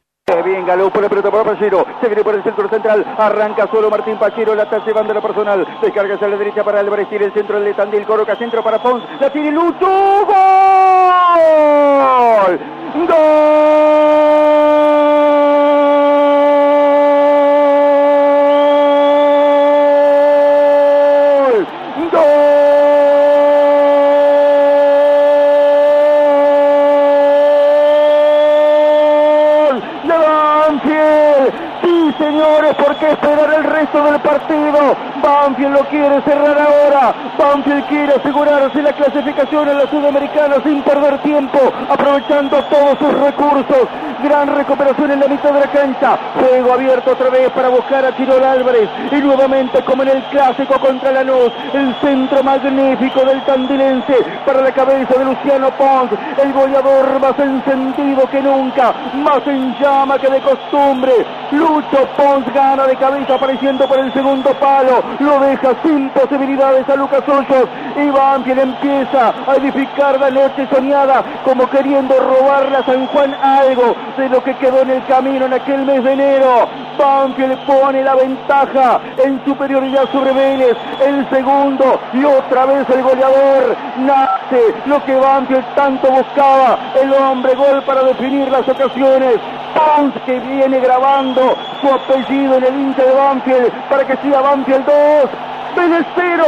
Bien, Galú por la pelota para Pachero. Se viene por el centro central. Arranca solo Martín Pachero. La está llevando la personal. Descarga hacia la derecha para Álvarez. Tiene el centro de Tandil. Coloca centro para Pons. La tiene Lucho. ¡Gol! ¡Gol! ¡Gol! ¡De Banfield! Señores, ¿por qué esperar el resto del partido? Banfield lo quiere cerrar ahora. Banfield quiere asegurarse la clasificación en la Sudamericana sin perder tiempo, aprovechando todos sus recursos. Gran recuperación en la mitad de la cancha. Juego abierto otra vez para buscar a Chirol Álvarez. Y nuevamente, como en el clásico contra Lanús, el centro magnífico del tandilense para la cabeza de Luciano Pons. El goleador más encendido que nunca, más en llama que de costumbre. Lucho Pons gana de cabeza apareciendo por el segundo palo, lo deja sin posibilidades a Lucas Hoyos y Banfield empieza a edificar la noche soñada como queriendo robarle a San Juan algo de lo que quedó en el camino en aquel mes de enero. Banfield pone la ventaja en superioridad sobre Vélez, el segundo y otra vez el goleador nace lo que Banfield tanto buscaba, el hombre gol para definir las ocasiones. Pons que viene grabando su apellido en el Inter de Banfield para que siga Banfield 2, Vélez 0.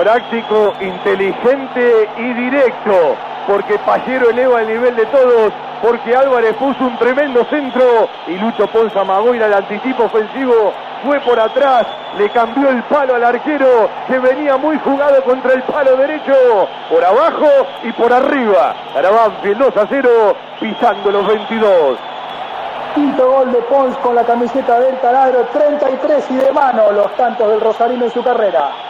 práctico, inteligente y directo, porque Pallero eleva el nivel de todos, porque Álvarez puso un tremendo centro y Lucho Ponza Magoira el anticipo ofensivo fue por atrás, le cambió el palo al arquero que venía muy jugado contra el palo derecho, por abajo y por arriba. Para Banfield 2 a 0, pisando los 22. Quinto gol de Pons con la camiseta del taladro, 33 y de mano los tantos del Rosarino en su carrera.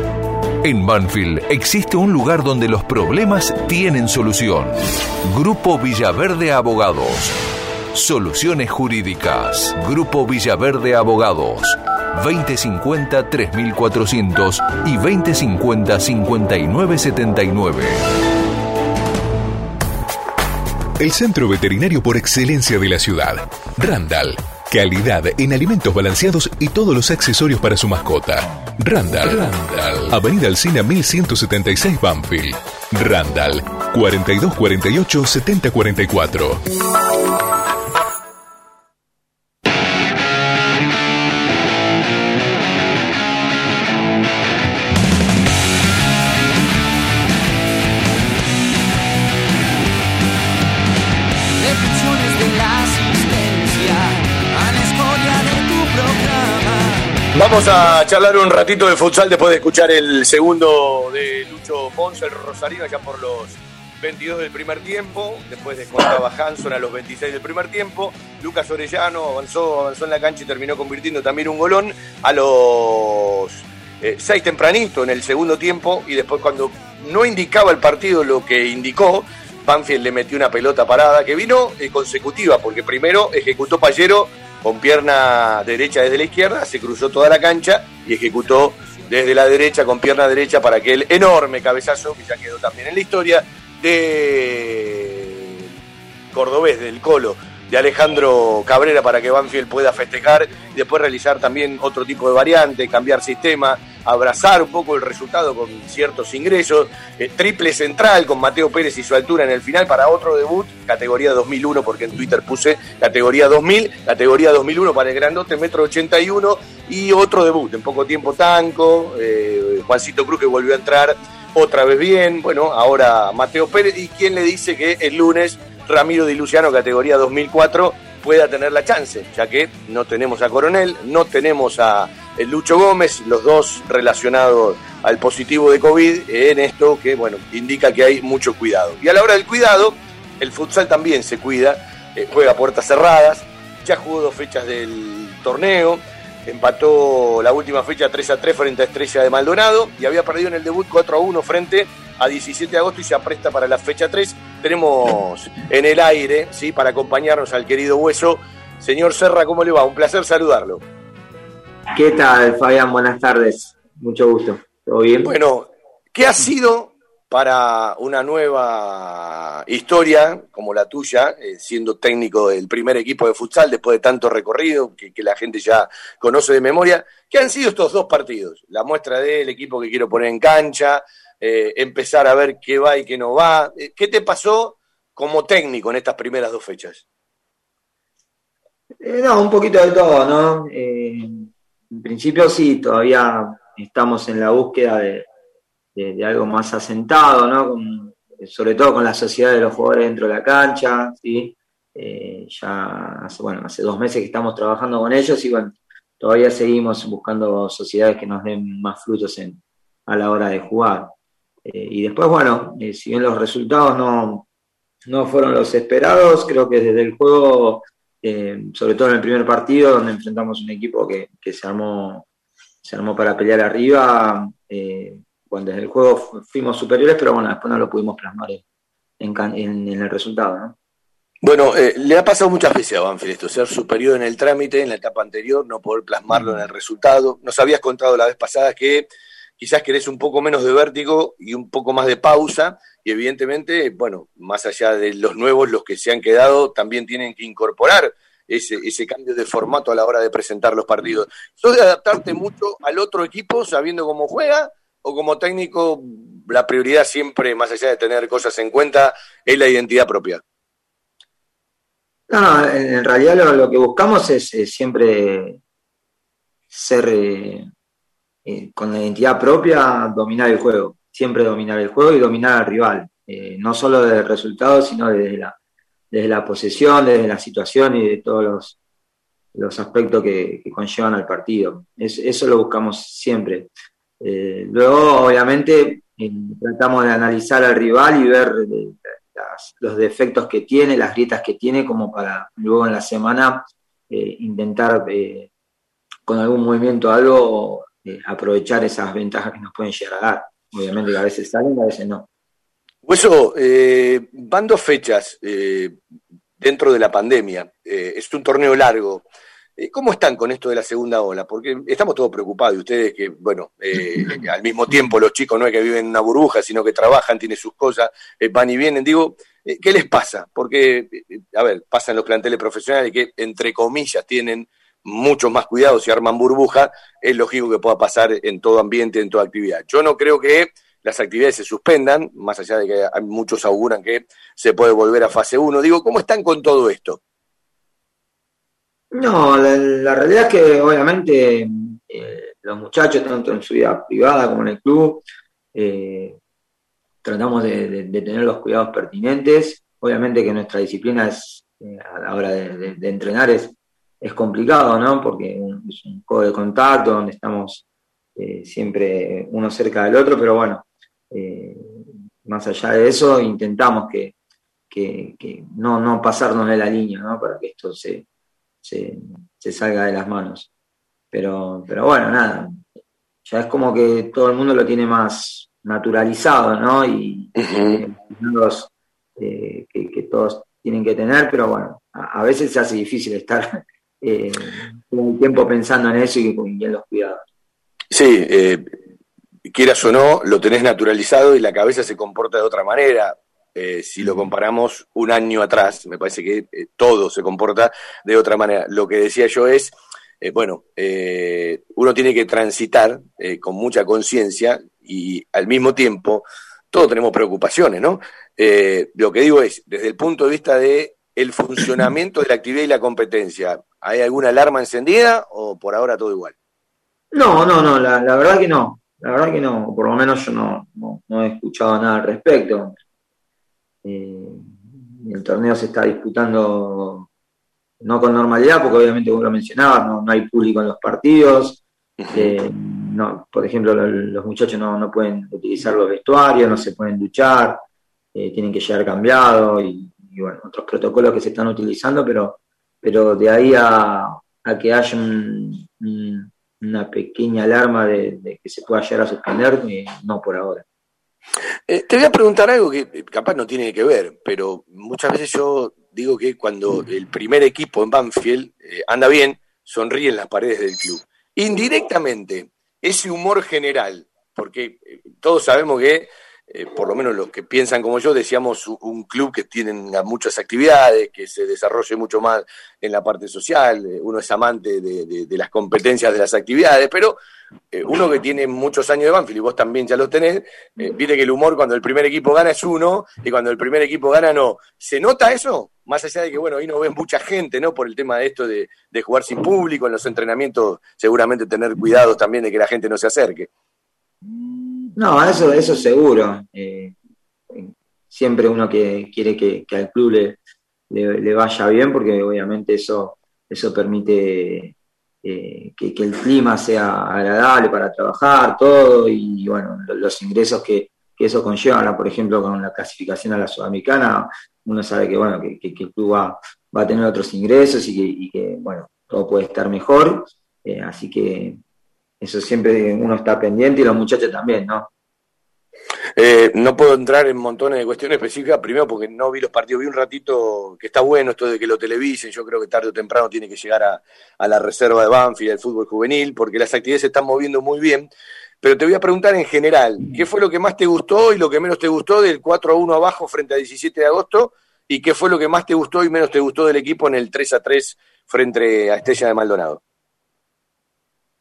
en Banfield existe un lugar donde los problemas tienen solución. Grupo Villaverde Abogados. Soluciones jurídicas. Grupo Villaverde Abogados. 2050-3400 y 2050-5979. El centro veterinario por excelencia de la ciudad. Randall. Calidad en alimentos balanceados y todos los accesorios para su mascota. Randall. Randall. Avenida Alcina 1176 Banfield. Randall. 4248 Vamos a charlar un ratito de futsal después de escuchar el segundo de Lucho Ponce, el Rosarino, ya por los 22 del primer tiempo. Después descontaba Hanson a los 26 del primer tiempo. Lucas Orellano avanzó, avanzó en la cancha y terminó convirtiendo también un golón a los 6 tempranito en el segundo tiempo. Y después, cuando no indicaba el partido lo que indicó, Banfield le metió una pelota parada que vino eh, consecutiva, porque primero ejecutó Pallero con pierna derecha desde la izquierda, se cruzó toda la cancha y ejecutó desde la derecha con pierna derecha para aquel enorme cabezazo que ya quedó también en la historia de Cordobés, del Colo, de Alejandro Cabrera para que Banfield pueda festejar y después realizar también otro tipo de variante, cambiar sistema, abrazar un poco el resultado con ciertos ingresos, eh, triple central con Mateo Pérez y su altura en el final para otro debut, categoría 2001, porque en Twitter puse categoría 2000, categoría 2001 para el grandote, metro 81 y otro debut, en poco tiempo Tanco, eh, Juancito Cruz que volvió a entrar otra vez bien, bueno, ahora Mateo Pérez y quién le dice que el lunes Ramiro Di Luciano, categoría 2004, pueda tener la chance, ya que no tenemos a Coronel, no tenemos a Lucho Gómez, los dos relacionados al positivo de COVID, en esto que, bueno, indica que hay mucho cuidado. Y a la hora del cuidado, el futsal también se cuida, eh, juega puertas cerradas, ya jugó dos fechas del torneo, empató la última fecha 3 a 3 frente a Estrella de Maldonado y había perdido en el debut 4 a 1 frente a 17 de agosto y se apresta para la fecha 3. Tenemos en el aire, ¿sí? para acompañarnos al querido Hueso. Señor Serra, ¿cómo le va? Un placer saludarlo. ¿Qué tal, Fabián? Buenas tardes. Mucho gusto. ¿Todo bien? Bueno, ¿qué ha sido para una nueva historia como la tuya, eh, siendo técnico del primer equipo de futsal después de tanto recorrido que, que la gente ya conoce de memoria? ¿Qué han sido estos dos partidos? La muestra del equipo que quiero poner en cancha, eh, empezar a ver qué va y qué no va. Eh, ¿Qué te pasó como técnico en estas primeras dos fechas? Eh, no, un poquito de todo, ¿no? En principio sí, todavía estamos en la búsqueda de, algo más asentado, ¿no? Sobre todo con la sociedad de los jugadores dentro de la cancha, ¿sí? eh, ya hace, bueno, hace dos meses que estamos trabajando con ellos y bueno, todavía seguimos buscando sociedades que nos den más frutos en, a la hora de jugar. Eh, y después, bueno, eh, si bien los resultados no, no fueron los esperados, creo que desde el juego, sobre todo en el primer partido, donde enfrentamos un equipo que, que se, armó, se armó para pelear arriba, bueno, desde el juego fuimos superiores, pero bueno, después no lo pudimos plasmar en, el resultado, ¿no? Bueno, eh, le ha pasado muchas veces a Banfield esto, ser superior en el trámite, en la etapa anterior, no poder plasmarlo en el resultado. Nos habías contado la vez pasada que quizás querés un poco menos de vértigo y un poco más de pausa, y evidentemente, bueno, más allá de los nuevos, los que se han quedado también tienen que incorporar ese, ese cambio de formato a la hora de presentar los partidos. ¿Sos de adaptarte mucho al otro equipo sabiendo cómo juega? ¿O como técnico la prioridad siempre, más allá de tener cosas en cuenta, es la identidad propia? No, en realidad lo, que buscamos es, siempre ser eh, eh, con la identidad propia, dominar el juego, siempre dominar el juego y dominar al rival, eh, no solo desde el resultado, sino desde la, desde la posesión, desde la situación y de todos los, los aspectos que, conllevan al partido. eso lo buscamos siempre. luego, obviamente, tratamos de analizar al rival y ver los defectos que tiene, las grietas que tiene, como para luego en la semana eh, intentar eh, con algún movimiento algo eh, aprovechar esas ventajas que nos pueden llegar a dar. Obviamente a veces salen, a veces no. Hueso, van dos fechas dentro de la pandemia. es un torneo largo. Eh, ¿Cómo están con esto de la segunda ola? Porque estamos todos preocupados y ustedes que, bueno, eh, al mismo tiempo los chicos no es que viven en una burbuja, sino que trabajan, tienen sus cosas, eh, van y vienen. Digo, ¿qué les pasa? Porque, a ver, pasan los planteles profesionales que, entre comillas, tienen muchos más cuidados y arman burbuja, es lógico que pueda pasar en todo ambiente, en toda actividad. Yo no creo que las actividades se suspendan, más allá de que muchos auguran que se puede volver a fase 1. Digo, ¿cómo están con todo esto? No, la, realidad es que obviamente eh, los muchachos, tanto en su vida privada como en el club, eh, tratamos de, tener los cuidados pertinentes. Obviamente que nuestra disciplina es, eh, a la hora de, entrenar es, es complicado, ¿no? Porque es un juego de contacto donde estamos siempre uno cerca del otro, pero bueno, más allá de eso, intentamos que, que, no, no pasarnos de la línea, ¿no? Para que esto se, se, salga de las manos. Pero, pero bueno, nada, ya es como que todo el mundo lo tiene más naturalizado, ¿no? Y los, eh, que, todos tienen que tener, pero bueno, a, veces se hace difícil estar eh, todo el tiempo pensando en eso y, en los cuidados. Sí, eh, quieras o no, lo tenés naturalizado y la cabeza se comporta de otra manera. Eh, si lo comparamos un año atrás, me parece que eh, todo se comporta de otra manera. Lo que decía yo es, eh, bueno, uno tiene que transitar con mucha conciencia y al mismo tiempo todos tenemos preocupaciones, ¿no? lo que digo es, desde el punto de vista de el funcionamiento de la actividad y la competencia, ¿hay alguna alarma encendida o por ahora todo igual? No, no, no, la, verdad que no. La verdad que no, por lo menos yo no, no he escuchado nada al respecto. Eh, el torneo se está disputando no con normalidad, porque obviamente como lo mencionabas, no, hay público en los partidos. Eh, no, por ejemplo, los muchachos no, pueden utilizar los vestuarios, no se pueden duchar, eh, tienen que llegar cambiados y, bueno, otros protocolos que se están utilizando, pero, pero de ahí a, que haya una pequeña alarma de, que se pueda llegar a suspender, no por ahora. Eh, te voy a preguntar algo que eh, capaz no tiene que ver, pero muchas veces yo digo que cuando el primer equipo en Banfield eh, anda bien, sonríen las paredes del club. Indirectamente, ese humor general, porque todos sabemos que eh, por lo menos los que piensan como yo, decíamos un club que tiene muchas actividades, que se desarrolle mucho más en la parte social, eh, uno es amante de, las competencias de las actividades, pero eh, uno que tiene muchos años de Banfield, y vos también ya lo tenés, viste que el humor cuando el primer equipo gana es uno, y cuando el primer equipo gana no. ¿Se nota eso? Más allá de que, bueno, ahí no ven mucha gente, ¿no? Por el tema de esto de, de jugar sin público, en los entrenamientos seguramente tener cuidado también de que la gente no se acerque. No, eso, eso seguro. Eh, siempre uno que quiere que, al club le, le, vaya bien, porque obviamente eso, eso permite eh, que, que el clima sea agradable para trabajar, todo, y bueno, lo- los ingresos que, que eso conlleva, por ejemplo, con la clasificación a la Sudamericana, uno sabe que, bueno, que, que- que el club va, va a tener otros ingresos y que, y que, bueno, todo puede estar mejor, eh, así que eso siempre uno está pendiente y los muchachos también, ¿no? Eh, no puedo entrar en montones de cuestiones específicas, primero porque no vi los partidos, vi un ratito que está bueno esto de que lo televisen, yo creo que tarde o temprano tiene que llegar a, la reserva de Banfield, al fútbol juvenil, porque las actividades se están moviendo muy bien, pero te voy a preguntar en general, ¿qué fue lo que más te gustó y lo que menos te gustó del 4 a 1 abajo frente a 17 de agosto? ¿Y qué fue lo que más te gustó y menos te gustó del equipo en el 3 a 3 frente a Estrella de Maldonado?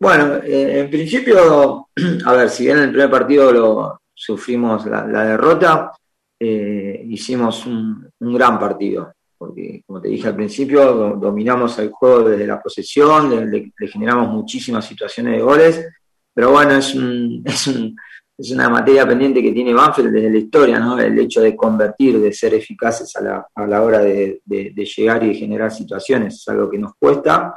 Bueno, eh, en principio, a ver, si bien en el primer partido lo sufrimos la, derrota, eh, hicimos un, gran partido, porque como te dije al principio, do- dominamos el juego desde la posesión, le, generamos muchísimas situaciones de goles, pero bueno, es, un- es, un- es una materia pendiente que tiene Banfield desde la historia, ¿no? El hecho de convertir, de ser eficaces a la, a la hora de, de- de llegar y de generar situaciones, es algo que nos cuesta,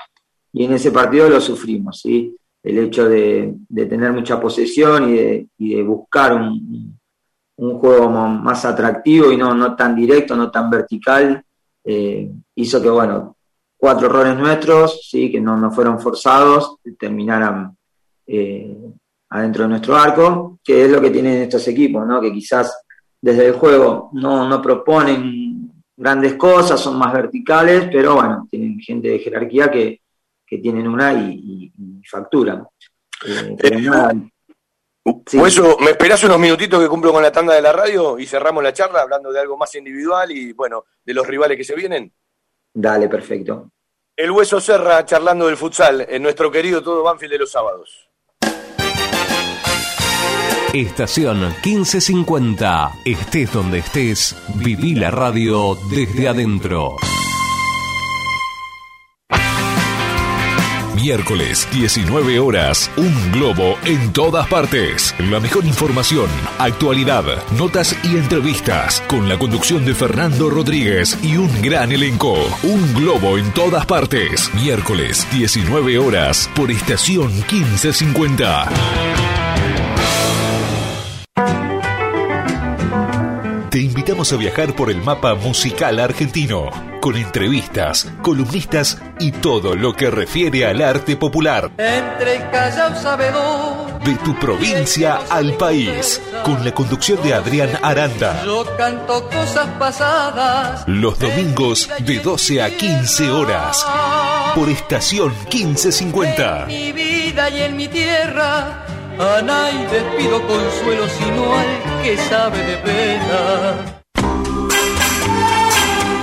y en ese partido lo sufrimos, ¿sí? El hecho de, tener mucha posesión y de, y de buscar un, juego más atractivo y no, no tan directo, no tan vertical, eh, hizo que, bueno, cuatro errores nuestros, sí, que no, no fueron forzados, terminaran eh, adentro de nuestro arco, que es lo que tienen estos equipos, ¿no? Que quizás desde el juego no, no proponen grandes cosas, son más verticales, pero bueno, tienen gente de jerarquía que, que tienen una y, y- y facturan. Eh, pero nada, Por eso, ¿me esperás unos minutitos que cumplo con la tanda de la radio y cerramos la charla hablando de algo más individual y, bueno, de los rivales que se vienen? dale, perfecto. El Hueso Serra charlando del futsal en nuestro querido Todo Banfield de los sábados. Estación 1550. Estés donde estés, viví la radio desde adentro. Miércoles, 19 horas, un globo en todas partes. La mejor información, actualidad, notas y entrevistas con la conducción de Fernando Rodríguez y un gran elenco. Un globo en todas partes. Miércoles, 19 horas, por estación 1550. Te invitamos a viajar por el mapa musical argentino, con entrevistas, columnistas y todo lo que refiere al arte popular. Entre el callao sabedor, De tu provincia al país, con la conducción de Adrián Aranda. yo canto cosas pasadas. Los domingos de 12 a 15 horas, por estación 1550. Mi vida y en mi tierra, a nadie pido consuelo sino al que sabe de pena.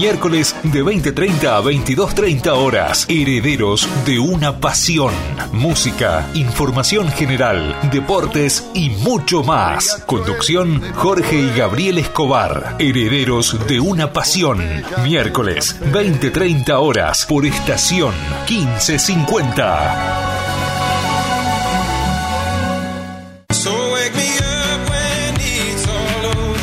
Miércoles de 20.30 a 22.30 horas. Herederos de una pasión. Música, información general, deportes y mucho más. Conducción Jorge y Gabriel Escobar. Herederos de una pasión. Miércoles 20.30 horas por estación 1550.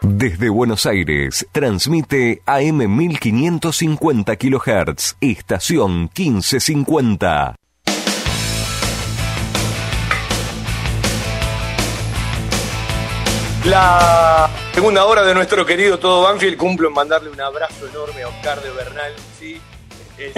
Desde Buenos Aires, transmite AM 1550 kHz, estación 1550. La segunda hora de nuestro querido Todo Banfield cumplo en mandarle un abrazo enorme a Oscar de Bernal, sí, es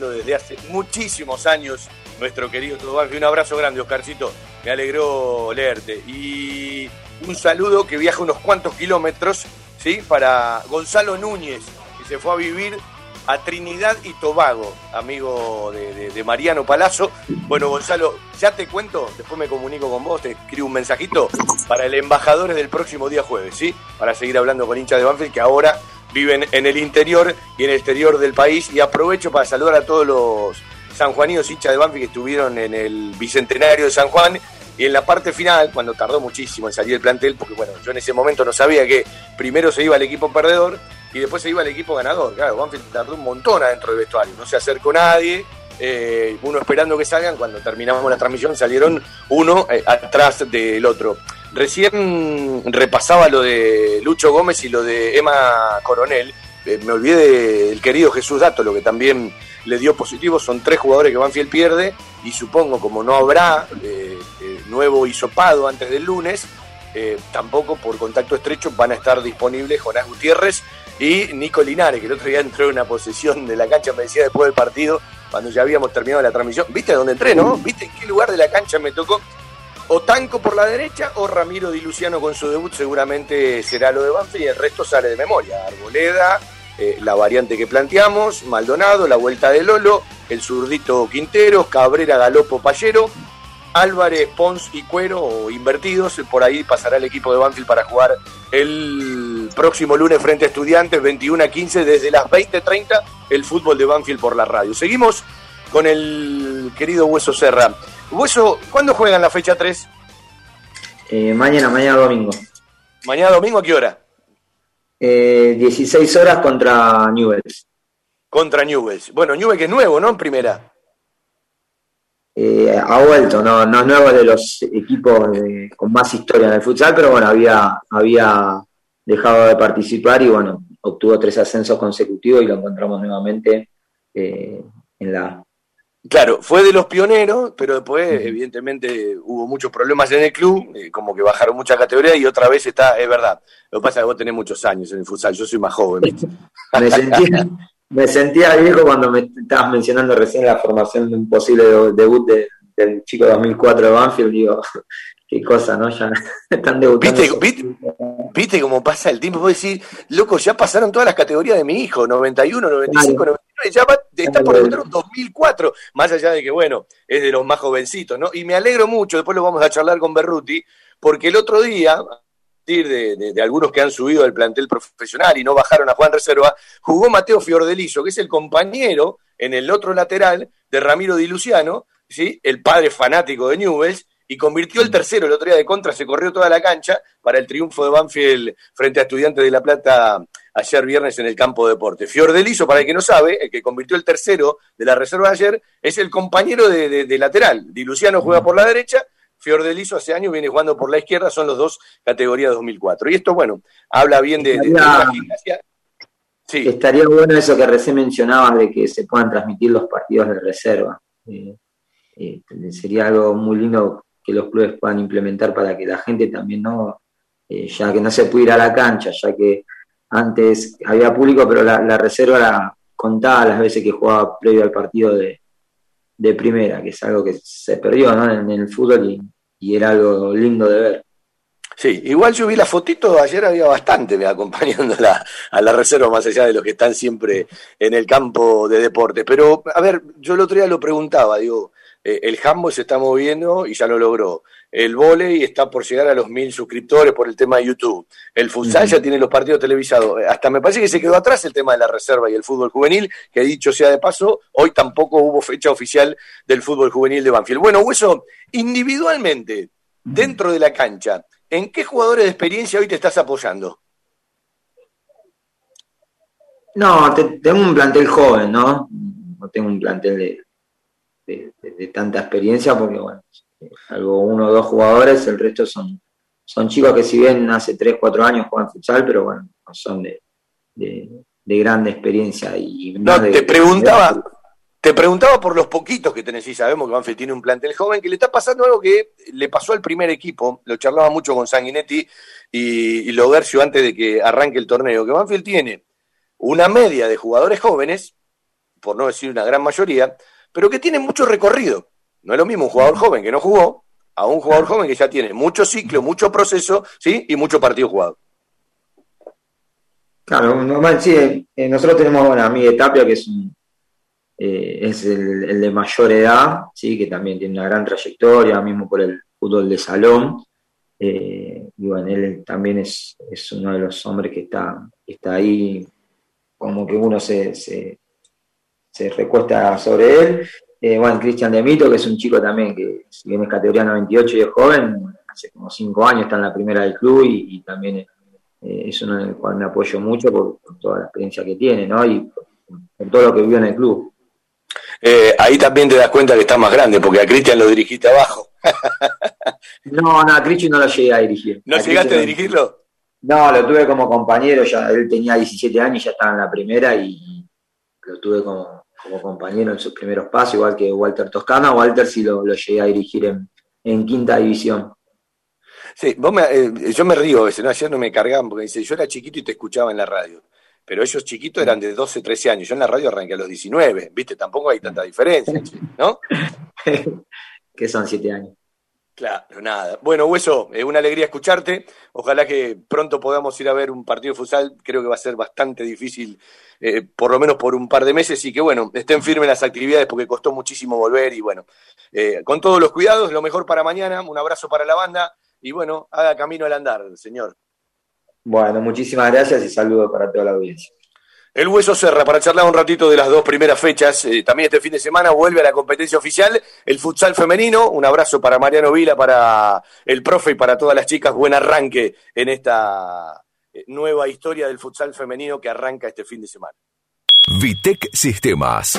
desde hace muchísimos años nuestro querido Banfield. Un abrazo grande, Oscarcito, me alegró leerte. Y un saludo que viaja unos cuantos kilómetros, ¿sí? Para Gonzalo Núñez, que se fue a vivir a Trinidad y Tobago, amigo de, de- de Mariano Palazzo. Bueno, Gonzalo, ya te cuento, después me comunico con vos, te escribo un mensajito para el embajador del próximo día jueves, ¿sí? Para seguir hablando con hinchas de Banfield que ahora viven en el interior y en el exterior del país. Y aprovecho para saludar a todos los sanjuaninos hinchas de Banfield que estuvieron en el Bicentenario de San Juan y en la parte final, cuando tardó muchísimo en salir el plantel, porque bueno, yo en ese momento no sabía que primero se iba el equipo perdedor y después se iba el equipo ganador. Claro, Banfield tardó un montón adentro del vestuario, no se acercó nadie, eh, uno esperando que salgan, cuando terminamos la transmisión salieron uno eh, atrás del otro. Recién repasaba lo de Lucho Gómez y lo de Emma Coronel, Eh, me olvidé del querido Jesús Dato, lo que también le dio positivo, son tres jugadores que Banfield pierde y supongo como no habrá eh, eh, nuevo hisopado antes del lunes, eh, tampoco por contacto estrecho van a estar disponibles Jonás Gutiérrez y Nico Linares, que el otro día entró en una posesión de la cancha, me decía después del partido, cuando ya habíamos terminado la transmisión, ¿viste dónde entré, no? ¿Viste en qué lugar de la cancha me tocó? O Tanco por la derecha o Ramiro Di Luciano con su debut seguramente será lo de Banfield y el resto sale de memoria. Arboleda, eh, la variante que planteamos, Maldonado, la vuelta de Lolo, el zurdito Quinteros, Cabrera, Galopo, Payero, Álvarez, Pons y Cuero o invertidos. Por ahí pasará el equipo de Banfield para jugar el próximo lunes frente a Estudiantes, 21 a 15, desde las 20.30, el fútbol de Banfield por la radio. Seguimos con el querido Hueso Serra. Hueso, ¿cuándo juegan la fecha 3? Eh, mañana, mañana domingo. Mañana domingo, ¿a qué hora? Eh, 16 horas contra Newells. Contra Newells. Bueno, Newells que es nuevo, ¿no? En primera. Eh, ha vuelto, no, no es nuevo de los equipos de- con más historia en el futsal, pero bueno, había, había dejado de participar y bueno, obtuvo tres ascensos consecutivos y lo encontramos nuevamente eh, en la Claro, fue de los pioneros, pero después, evidentemente, hubo muchos problemas en el club, eh, como que bajaron muchas categorías y otra vez está, es verdad. Lo que pasa es que vos tenés muchos años en el futsal, yo soy más joven. ¿viste? Me sentía, me sentía viejo cuando me estabas mencionando recién la formación de un posible de- debut de- del chico 2004 de Banfield. Digo, qué cosa, ¿no? Ya están debutando. ¿Viste, viste, viste cómo pasa el tiempo? Vos decís, loco, ya pasaron todas las categorías de mi hijo, 91, 95, 99, ya va- está por debutar un 2004, más allá de que, bueno, es de los más jovencitos, ¿no? Y me alegro mucho, después lo vamos a charlar con Berruti, porque el otro día, a partir de, de- de algunos que han subido al plantel profesional y no bajaron a Juan Reserva, jugó Mateo Fiordeliso, que es el compañero en el otro lateral de Ramiro Di Luciano, ¿sí? el padre fanático de Newells, y convirtió el tercero el otro día de contra, se corrió toda la cancha para el triunfo de Banfield frente a Estudiantes de La Plata ayer viernes en el campo de deporte. Fiordeliso, para el que no sabe, el que convirtió el tercero de la reserva de ayer, es el compañero de, de lateral. Di Luciano juega por la derecha, Fiordeliso hace años viene jugando por la izquierda, son los dos categorías 2004. Y esto, bueno, habla bien de, de, la gimnasia. Sí. Estaría bueno eso que recién mencionabas de que se puedan transmitir los partidos de reserva. Eh, eh, sería algo muy lindo que los clubes puedan implementar para que la gente también no, eh, ya que no se puede ir a la cancha, ya que antes había público, pero la, reserva la contaba las veces que jugaba previo al partido de, primera, que es algo que se perdió en, el fútbol y, y, era algo lindo de ver. Sí, igual yo vi la fotito, ayer había bastante me acompañando la, a la reserva, más allá de los que están siempre en el campo de deporte. Pero, a ver, yo el otro día lo preguntaba, digo, eh, el handball se está moviendo y ya lo logró. El volei está por llegar a los mil suscriptores por el tema de YouTube. El futsal ya tiene los partidos televisados. Eh, hasta me parece que se quedó atrás el tema de la reserva y el fútbol juvenil, que dicho sea de paso, hoy tampoco hubo fecha oficial del fútbol juvenil de Banfield. Bueno, Hueso, individualmente, dentro de la cancha, ¿en qué jugadores de experiencia hoy te estás apoyando? No, tengo un plantel joven, ¿no? No tengo un plantel de, de, tanta experiencia, porque bueno, algo uno o dos jugadores, el resto son, son chicos que si bien hace 3, 4 años juegan futsal, pero bueno, son de, de, grande experiencia. y No, te preguntaba, te preguntaba por los poquitos que tenés y sabemos que Banfield tiene un plantel joven, que le está pasando algo que le pasó al primer equipo, lo charlaba mucho con Sanguinetti y, y Logercio antes de que arranque el torneo, que Banfield tiene una media de jugadores jóvenes, por no decir una gran mayoría, pero que tiene mucho recorrido. No es lo mismo un jugador joven que no jugó a un jugador joven que ya tiene mucho ciclo, mucho proceso, ¿sí? Y mucho partido jugado. Claro, normal, sí, eh, nosotros tenemos bueno, a Miguel Tapia, que es, eh, es el, de mayor edad, sí, que también tiene una gran trayectoria, mismo por el fútbol de salón. Eh, y bueno, él también es, es, uno de los hombres que está, está ahí, como que uno se recuesta sobre él. Eh, bueno, Cristian Demito, que es un chico también que, si bien es categoría 98 y es joven, hace como cinco años está en la primera del club y, también eh, es uno en el cual me apoyo mucho por, toda la experiencia que tiene, ¿no? Y por, todo lo que vivió en el club. Eh, ahí también te das cuenta que está más grande, porque a Cristian lo dirigiste abajo. no, no, a Cristian no lo llegué a dirigir. ¿No llegaste a dirigirlo? No, lo tuve como compañero, ya él tenía 17 años y ya estaba en la primera y lo tuve como, como compañero en sus primeros pasos, igual que Walter Toscana. Walter sí lo, lo llegué a dirigir en, quinta división. Sí, vos me, eh, yo me río a veces, ¿no? ayer no me cargaban porque dice, yo era chiquito y te escuchaba en la radio. Pero ellos chiquitos eran de 12, 13 años. Yo en la radio arranqué a los 19, ¿viste? Tampoco hay tanta diferencia, ¿no? que son 7 años. Claro, nada. Bueno, Hueso, es una alegría escucharte. Ojalá que pronto podamos ir a ver un partido de futsal. Creo que va a ser bastante difícil, eh, por lo menos por un par de meses. Y que, bueno, estén firmes las actividades porque costó muchísimo volver. Y, bueno, eh, con todos los cuidados, lo mejor para mañana. Un abrazo para la banda. Y, bueno, haga camino al andar, señor. Bueno, muchísimas gracias y saludos para toda la audiencia. El Hueso Serra, para charlar un ratito de las dos primeras fechas. Eh, también este fin de semana vuelve a la competencia oficial el futsal femenino. Un abrazo para Mariano Vila, para el profe y para todas las chicas. Buen arranque en esta eh, nueva historia del futsal femenino que arranca este fin de semana. Vitec Sistemas.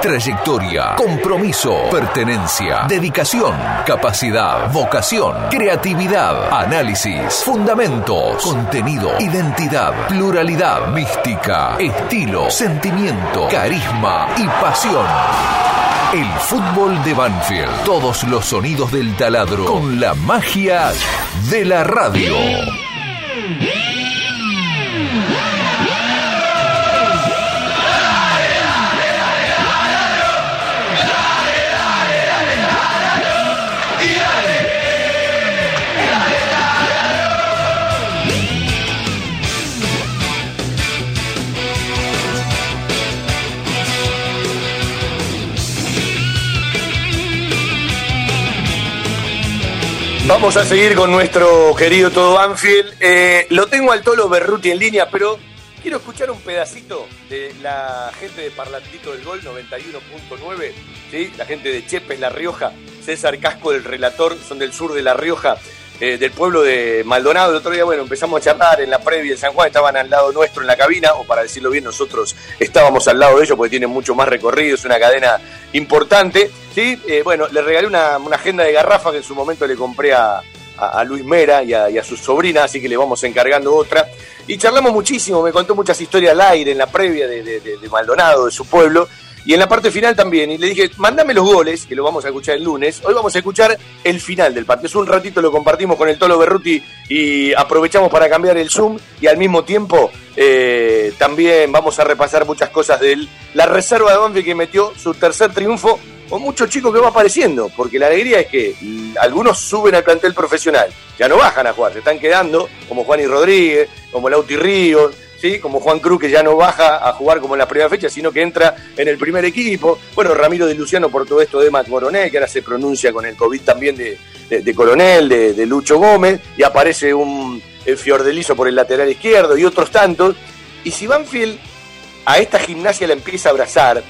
Trayectoria, compromiso, pertenencia, dedicación, capacidad, vocación, creatividad, análisis, fundamentos, contenido, identidad, pluralidad, mística, estilo, sentimiento, carisma y pasión. El fútbol de Banfield. Todos los sonidos del taladro con la magia de la radio. Vamos a seguir con nuestro querido Todo Banfield. Eh, lo tengo al Tolo Berruti en línea, pero quiero escuchar un pedacito de la gente de Parlantito del Gol 91.9, ¿sí? la gente de Chepes, La Rioja, César Casco, del relator, son del sur de La Rioja, eh, del pueblo de Maldonado. El otro día, bueno, empezamos a charlar en la previa de San Juan, estaban al lado nuestro en la cabina, o para decirlo bien, nosotros estábamos al lado de ellos porque tienen mucho más recorrido, es una cadena importante. ¿sí? Eh, bueno, le regalé una, agenda de garrafa que en su momento le compré a, a, Luis Mera y a, su sobrina, así que le vamos encargando otra. Y charlamos muchísimo, me contó muchas historias al aire en la previa de Maldonado, de su pueblo, y en la parte final también. Y le dije, mándame los goles, que lo vamos a escuchar el lunes. Hoy vamos a escuchar el final del partido. Es un ratito lo compartimos con el Tolo Berruti y aprovechamos para cambiar el Zoom. Y al mismo tiempo eh, también vamos a repasar muchas cosas de. La reserva de Banfield que metió su tercer triunfo con muchos chicos que va apareciendo, porque la alegría es que algunos suben al plantel profesional, ya no bajan a jugar, se están quedando, como Juan y Rodríguez, como Lauti Ríos, como Juan Cruz, que ya no baja a jugar como en la primera fecha, sino que entra en el primer equipo. Bueno, Ramiro de Luciano por todo esto de Matt Moronel, que ahora se pronuncia con el COVID también de, de- de Coronel, de, de Lucho Gómez, y aparece un el Fiordelizo por el lateral izquierdo y otros tantos. Y si Banfield a esta gimnasia la empieza a abrazar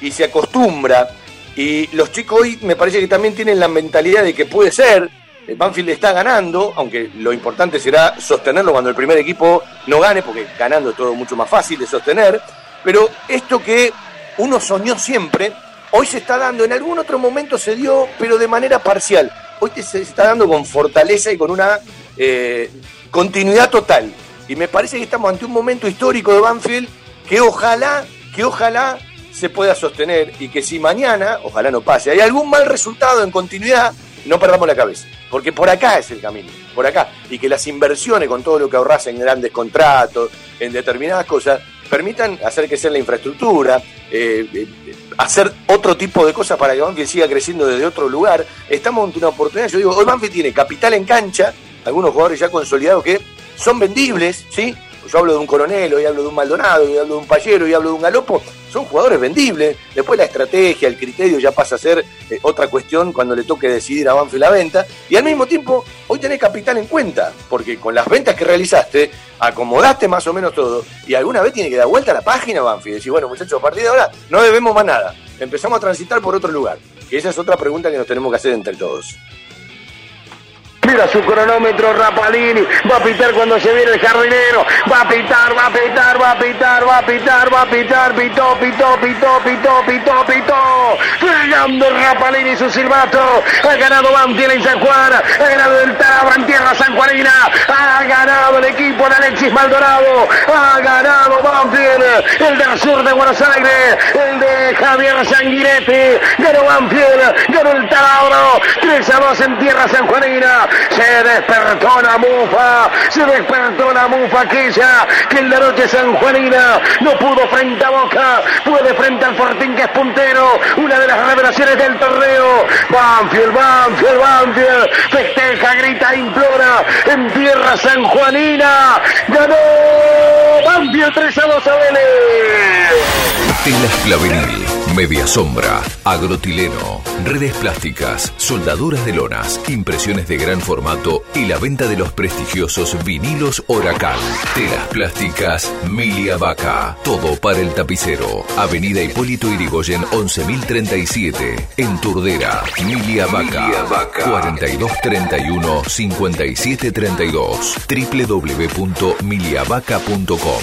y se acostumbra, y los chicos hoy me parece que también tienen la mentalidad de que puede ser, Banfield está ganando, aunque lo importante será sostenerlo cuando el primer equipo no gane, porque ganando es todo mucho más fácil de sostener, pero esto que uno soñó siempre, hoy se está dando, en algún otro momento se dio, pero de manera parcial, hoy se está dando con fortaleza y con una eh, continuidad total. Y me parece que estamos ante un momento histórico de Banfield que ojalá, que ojalá se pueda sostener y que si mañana, ojalá no pase, hay algún mal resultado en continuidad, no perdamos la cabeza. Porque por acá es el camino, por acá. Y que las inversiones con todo lo que ahorras en grandes contratos, en determinadas cosas, permitan hacer sea la infraestructura, eh, eh, hacer otro tipo de cosas para que Banfield siga creciendo desde otro lugar. Estamos ante una oportunidad, yo digo, hoy Banfield tiene capital en cancha, algunos jugadores ya consolidados que son vendibles, ¿sí? Yo hablo de un coronel, hoy hablo de un Maldonado, hoy hablo de un Payero, hoy hablo de un Galopo, son jugadores vendibles. Después la estrategia, el criterio ya pasa a ser eh, otra cuestión cuando le toque decidir a Banfield la venta. Y al mismo tiempo, hoy tenés capital en cuenta, porque con las ventas que realizaste, acomodaste más o menos todo, y alguna vez tiene que dar vuelta a la página Banfield y decir, bueno muchachos, a partir de ahora no debemos más nada, empezamos a transitar por otro lugar. Que esa es otra pregunta que nos tenemos que hacer entre todos. Mira su cronómetro Rapalini, va a pitar cuando se viene el jardinero, va a pitar, va a pitar, va a pitar, va a pitar, va a pitar, pitó, pitó, pitó, pitó, pitó, pitó, fregando el Rapalini su silbato, ha ganado Banfield en San Juan, ha ganado el Taraba en tierra sanjuanina, ha ganado el equipo de Alexis Maldonado, ha ganado Banfield, el del sur de Buenos Aires, el de Javier Sanguinetti, ganó Banfield, ganó el Tauro, 3 a 2 en tierra sanjuanina, se despertó la mufa, se despertó la mufa aquella que en la noche sanjuanina no pudo frente a Boca, puede frente al Fortín que es puntero, una de las revelaciones del torneo, Banfield, Banfield, Banfield, festeja, grita, implora, en tierra sanjuanina, ganó Banfield 3 a 2 a Vélez. Telas Media Sombra, Agrotileno, redes plásticas, soldaduras de lonas, impresiones de gran formato y la venta de los prestigiosos vinilos Huracán. Telas plásticas Milia Vaca, todo para el tapicero. Avenida Hipólito Irigoyen 11037, en Turdera. Milia Vaca, 4231 5732, www.miliavaca.com.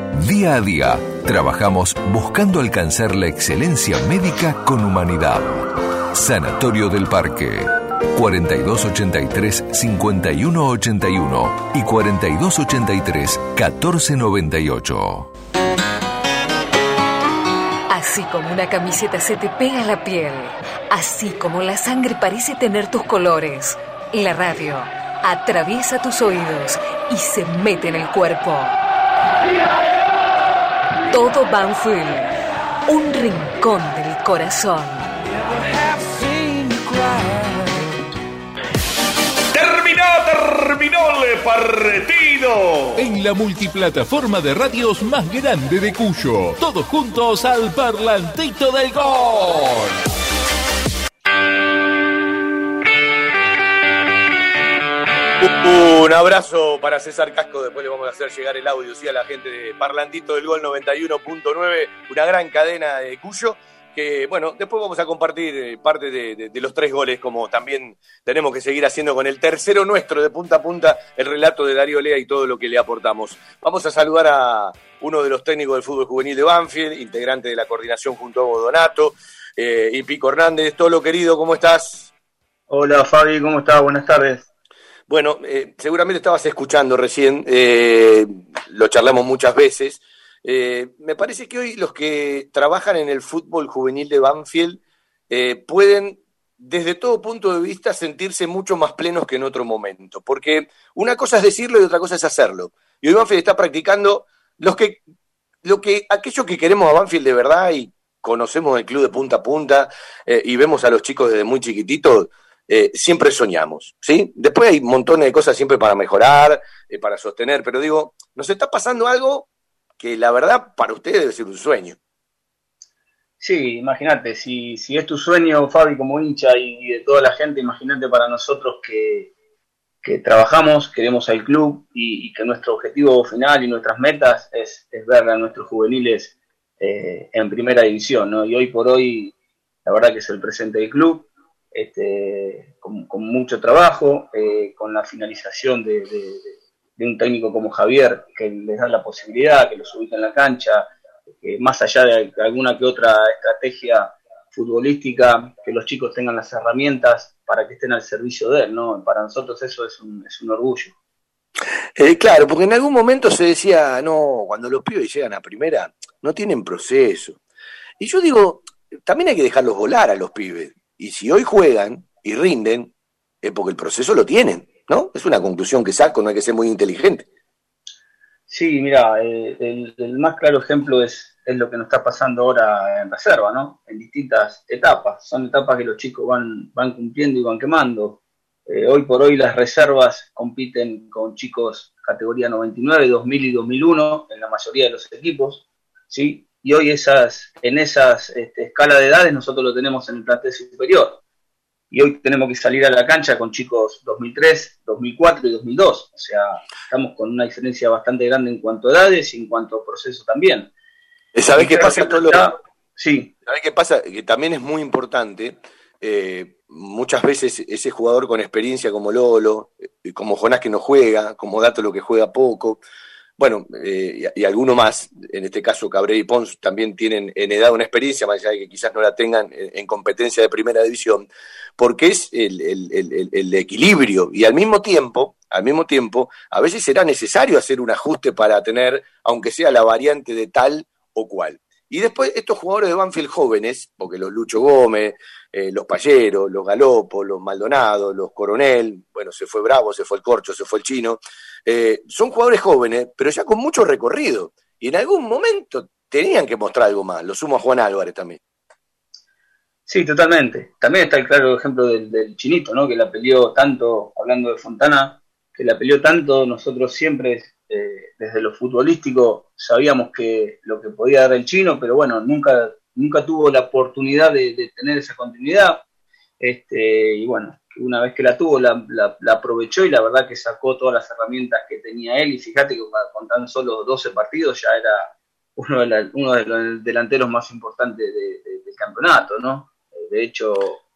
Día a día, trabajamos buscando alcanzar la excelencia médica con humanidad. Sanatorio del Parque. 4283-5181 y 4283-1498. Así como una camiseta se te pega a la piel, así como la sangre parece tener tus colores, la radio atraviesa tus oídos y se mete en el cuerpo. Todo Banfield, un rincón del corazón. ¡Terminó, terminó el partido! En la multiplataforma de radios más grande de Cuyo. Todos juntos al parlantito del gol. Un abrazo para César Casco, después le vamos a hacer llegar el audio ¿sí? a la gente de Parlantito del Gol 91.9, una gran cadena de Cuyo, que bueno, después vamos a compartir eh, parte de, los tres goles, como también tenemos que seguir haciendo con el tercero nuestro de punta a punta, el relato de Darío Lea y todo lo que le aportamos. Vamos a saludar a uno de los técnicos del fútbol juvenil de Banfield, integrante de la coordinación junto a Hugo Donato, eh, y Pico Hernández. Tolo, querido, ¿cómo estás? Hola Fabi, ¿cómo estás? Buenas tardes. Bueno, eh, seguramente estabas escuchando recién, eh, lo charlamos muchas veces. Eh, me parece que hoy los que trabajan en el fútbol juvenil de Banfield eh, pueden, desde todo punto de vista, sentirse mucho más plenos que en otro momento. Porque una cosa es decirlo y otra cosa es hacerlo. Y hoy Banfield está practicando los que, lo que, aquello que queremos a Banfield de verdad y conocemos el club de punta a punta eh, y vemos a los chicos desde muy chiquititos, eh, siempre soñamos, ¿sí? Después hay montones de cosas siempre para mejorar, eh, para sostener, pero digo, nos está pasando algo que la verdad para ustedes debe ser un sueño. Sí, imagínate, si, si es tu sueño, Fabi, como hincha y de toda la gente, imagínate para nosotros que, que trabajamos, queremos al club y, que nuestro objetivo final y nuestras metas es, es ver a nuestros juveniles eh, en primera división, ¿no? Y hoy por hoy, la verdad que es el presente del club, este, con, mucho trabajo, eh, con la finalización de, un técnico como Javier, que les da la posibilidad, que los ubica en la cancha, más allá de alguna que otra estrategia futbolística, que los chicos tengan las herramientas para que estén al servicio de él, ¿no? Para nosotros eso es un, es un orgullo. Eh, claro, porque en algún momento se decía, no, cuando los pibes llegan a primera, no tienen proceso. Y yo digo, también hay que dejarlos volar a los pibes. Y si hoy juegan y rinden, es porque el proceso lo tienen, ¿no? Es una conclusión que saco, no hay que ser muy inteligente. Sí, mira, el, el más claro ejemplo es, es lo que nos está pasando ahora en reserva, ¿no? En distintas etapas. Son etapas que los chicos van, van cumpliendo y van quemando. Eh, hoy por hoy las reservas compiten con chicos categoría 99, 2000 y 2001 en la mayoría de los equipos, ¿sí? Y hoy esas, en esas este, escala de edades nosotros lo tenemos en el plantel superior. Y hoy tenemos que salir a la cancha con chicos 2003, 2004 y 2002. O sea, estamos con una diferencia bastante grande en cuanto a edades y en cuanto a proceso también. ¿Sabés Y qué pasa, está- Sí. ¿Sabés qué pasa? Que también es muy importante, eh, muchas veces ese jugador con experiencia como Lolo, eh, como Jonás que no juega, como Dato lo que juega poco, bueno, eh, y, alguno más, en este caso Cabrera y Pons, también tienen en edad una experiencia, más allá de que quizás no la tengan en, en competencia de primera división, porque es el- el equilibrio y al mismo tiempo, al mismo tiempo, a veces será necesario hacer un ajuste para tener, aunque sea la variante de tal o cual. Y después estos jugadores de Banfield jóvenes, porque los Lucho Gómez, eh, los Payeros, los Galopos, los Maldonado, los Coronel, bueno, se fue Bravo, se fue el Corcho, se fue el Chino, eh, son jugadores jóvenes, pero ya con mucho recorrido. Y en algún momento tenían que mostrar algo más. Lo sumo a Juan Álvarez también. Sí, totalmente. También está el claro ejemplo del chinito, ¿no? Que la peleó tanto, hablando de Fontana, que la peleó tanto, nosotros siempre, eh, desde lo futbolístico, sabíamos que lo que podía dar el chino, pero bueno, nunca, nunca tuvo la oportunidad de, tener esa continuidad. Este, y bueno, una vez que la tuvo, la, aprovechó y la verdad que sacó todas las herramientas que tenía él. Y fíjate que con- tan solo 12 partidos ya era uno de, la- uno de los delanteros más importantes de- de- del campeonato, ¿no? De hecho,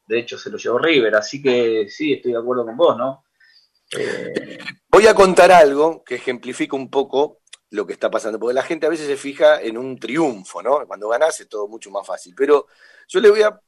de hecho se lo llevó River, así que sí, estoy de acuerdo con vos, ¿no? Eh, Voy a contar algo que ejemplifica un poco lo que está pasando, porque la gente a veces se fija en un triunfo, ¿no? Cuando ganás es todo mucho más fácil. Pero yo le voy a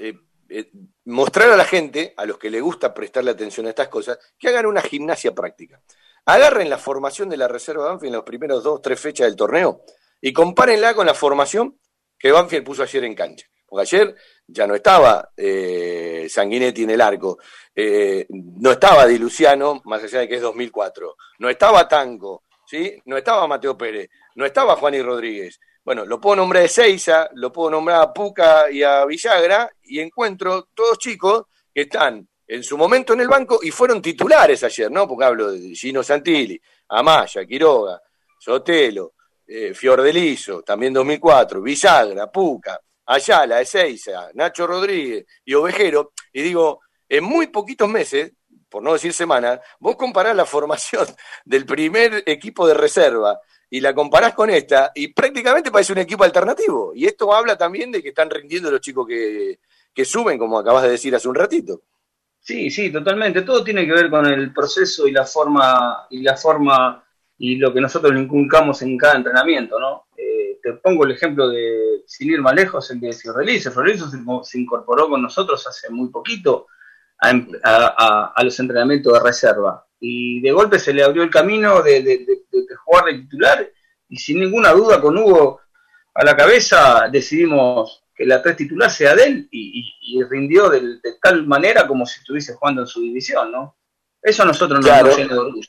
eh, eh, mostrar a la gente, a los que le gusta prestarle atención a estas cosas, que hagan una gimnasia práctica. Agarren la formación de la reserva de Banfield en los primeros dos, tres fechas del torneo y compárenla con la formación que Banfield puso ayer en cancha. Porque ayer ya no estaba eh, Sanguinetti en el arco, eh, no estaba Di Luciano, más allá de que es 2004, no estaba Tango, ¿sí? no estaba Mateo Pérez, no estaba Juan y Rodríguez. Bueno, lo puedo nombrar a Ezeiza, lo puedo nombrar a Puca y a Villagra, y encuentro todos chicos que están en su momento en el banco y fueron titulares ayer, ¿no? Porque hablo de Gino Santilli, Amaya, Quiroga, Sotelo, eh, Fiordelizo, también 2004, Villagra, Puca, Ayala, Ezeiza, Nacho Rodríguez y Ovejero, y digo, en muy poquitos meses, por no decir semanas, vos comparás la formación del primer equipo de reserva y la comparás con esta, y prácticamente parece un equipo alternativo. Y esto habla también de que están rindiendo los chicos que, que suben, como acabas de decir hace un ratito. Sí, sí, totalmente. Todo tiene que ver con el proceso y la forma y la forma y lo que nosotros le inculcamos en cada entrenamiento, ¿no? Te pongo el ejemplo de, sin ir más lejos, el de Fiorelizo. Fiorelizo se, se incorporó con nosotros hace muy poquito a, a, los entrenamientos de reserva y de golpe se le abrió el camino de, de, de, de jugar de titular y sin ninguna duda con Hugo a la cabeza decidimos que la tres titular sea de él y, y, rindió de, tal manera como si estuviese jugando en su división, ¿no? Eso a nosotros nos Claro. llena de orgullo.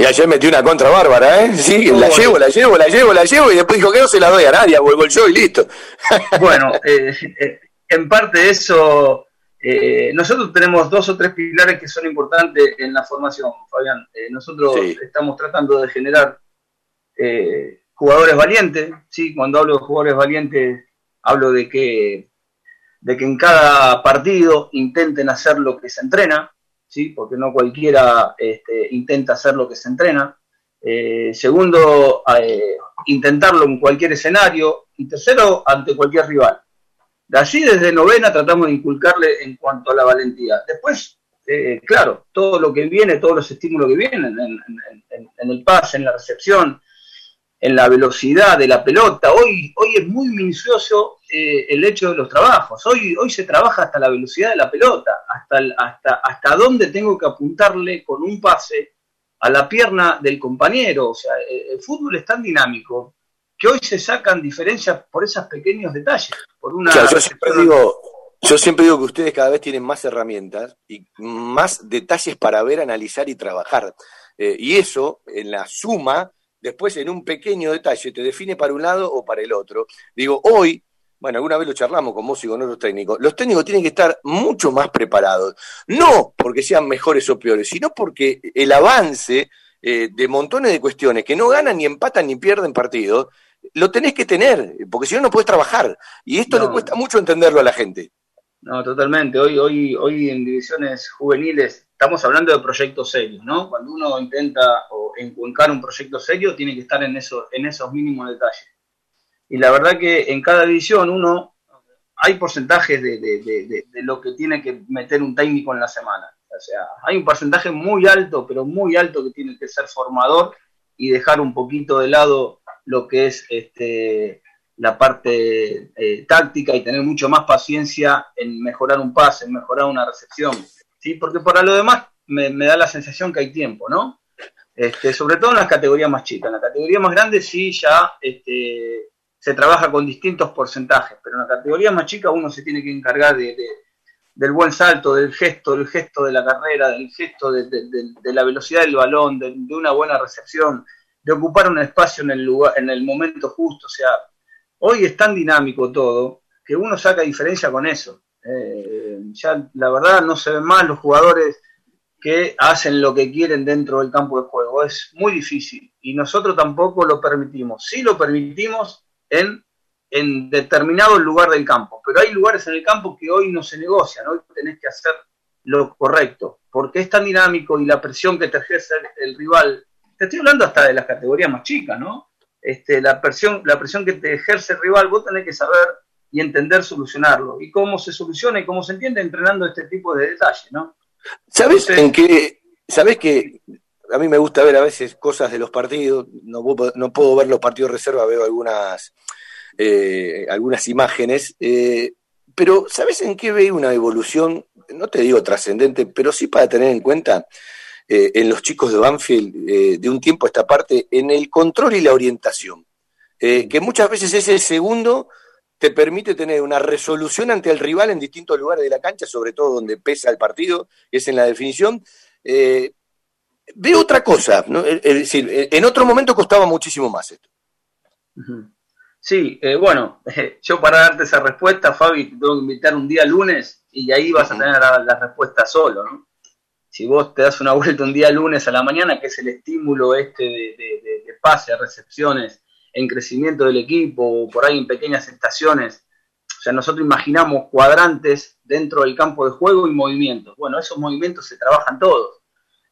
Y ayer metió una contra bárbara, ¿eh? Sí, la llevo, la llevo, la llevo, la llevo, y después dijo que no se la doy a nadie, vuelvo yo y listo. Bueno, eh, eh, en parte eso, eh, nosotros tenemos dos o tres pilares que son importantes en la formación, Fabián. Eh, nosotros Sí. estamos tratando de generar jugadores valientes, ¿sí? Cuando hablo de jugadores valientes, hablo de que, de que en cada partido intenten hacer lo que se entrena, ¿sí? Porque no cualquiera este, intenta hacer lo que se entrena. Eh, segundo, eh, intentarlo en cualquier escenario. Y tercero, ante cualquier rival. De allí, desde novena, tratamos de inculcarle en cuanto a la valentía. Después, eh, claro, todo lo que viene, todos los estímulos que vienen en, en- el pase, en la recepción, en la velocidad de la pelota. Hoy, hoy es muy minucioso eh, el hecho de los trabajos. Hoy, hoy se trabaja hasta la velocidad de la pelota, hasta, el- hasta, hasta dónde tengo que apuntarle con un pase a la pierna del compañero. O sea, eh, el fútbol es tan dinámico que hoy se sacan diferencias por esos pequeños detalles. Por una Claro, yo siempre digo, yo siempre digo que ustedes cada vez tienen más herramientas y más detalles para ver, analizar y trabajar. Eh, y eso, en la suma, después en un pequeño detalle, te define para un lado o para el otro. Digo, hoy, bueno, alguna vez lo charlamos con vos y con otros técnicos, los técnicos tienen que estar mucho más preparados. No porque sean mejores o peores, sino porque el avance eh, de montones de cuestiones que no ganan ni empatan ni pierden partidos, lo tenés que tener, porque si no, no puedes trabajar. Y esto No. le cuesta mucho entenderlo a la gente. No, totalmente. Hoy, hoy, hoy en divisiones juveniles estamos hablando de proyectos serios, ¿no? Cuando uno intenta o encuencar un proyecto serio, tiene que estar en, eso, en esos mínimos detalles. Y la verdad que en cada división uno hay porcentajes de, lo que tiene que meter un técnico en la semana. O sea, hay un porcentaje muy alto, pero muy alto que tiene que ser formador y dejar un poquito de lado lo que es este, la parte eh, táctica y tener mucho más paciencia en mejorar un pase, en mejorar una recepción. ¿Sí? Porque para lo demás me, da la sensación que hay tiempo, ¿no? Este, sobre todo en las categorías más chicas. En la categoría más grande sí ya este, se trabaja con distintos porcentajes, pero en la categoría más chica uno se tiene que encargar de, de- del buen salto, del gesto, del gesto de la carrera, del gesto de, la velocidad del balón, de, de una buena recepción, de ocupar un espacio en el lugar, en el momento justo. O sea, hoy es tan dinámico todo que uno saca diferencia con eso. Eh, ya la verdad no se ven más los jugadores que hacen lo que quieren dentro del campo de juego. Es muy difícil y nosotros tampoco lo permitimos. Sí lo permitimos en, en determinado lugar del campo, pero hay lugares en el campo que hoy no se negocian, hoy tenés que hacer lo correcto, porque es tan dinámico y la presión que te ejerce el, el rival, te estoy hablando hasta de las categorías más chicas, ¿no? Este, la, presión, la presión que te ejerce el rival, vos tenés que saber y entender solucionarlo. Y cómo se soluciona y cómo se entiende entrenando este tipo de detalles, ¿no? ¿Sabes en qué? ¿Sabes que a mí me gusta ver a veces cosas de los partidos? No, puedo- no puedo ver los partidos de reserva, veo algunas, eh, algunas imágenes. eh, pero ¿sabes en qué veo una evolución? No te digo trascendente, pero sí para tener en cuenta eh, en los chicos de Banfield de un tiempo a esta parte, en el control y la orientación. Que muchas veces es el segundo te permite tener una resolución ante el rival en distintos lugares de la cancha, sobre todo donde pesa el partido, es en la definición. Eh, veo otra cosa, ¿no? es decir, en otro momento costaba muchísimo más esto. Sí, eh, bueno, yo para darte esa respuesta, Fabi, te tengo que invitar un día lunes y ahí vas a tener la, la respuesta solo, ¿no? Si vos te das una vuelta un día lunes a la mañana, que es el estímulo este de, de, de pase, recepciones, en crecimiento del equipo, por ahí en pequeñas estaciones, o sea, nosotros imaginamos cuadrantes dentro del campo de juego y movimientos. Bueno, esos movimientos se trabajan todos.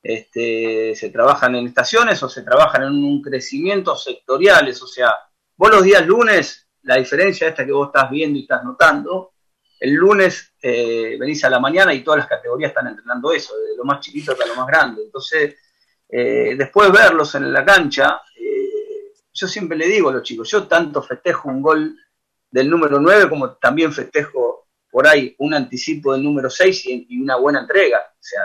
Este, se trabajan en estaciones o se trabajan en un crecimiento sectoriales, o sea, Vos los días lunes, la diferencia esta que vos estás viendo y estás notando, el lunes eh, venís a la mañana y todas las categorías están entrenando eso, de lo más chiquito hasta lo más grande. Entonces, eh, después verlos en la cancha, yo siempre le digo a los chicos, yo tanto festejo un gol del número 9 como también festejo por ahí un anticipo del número 6 y, una buena entrega. O sea,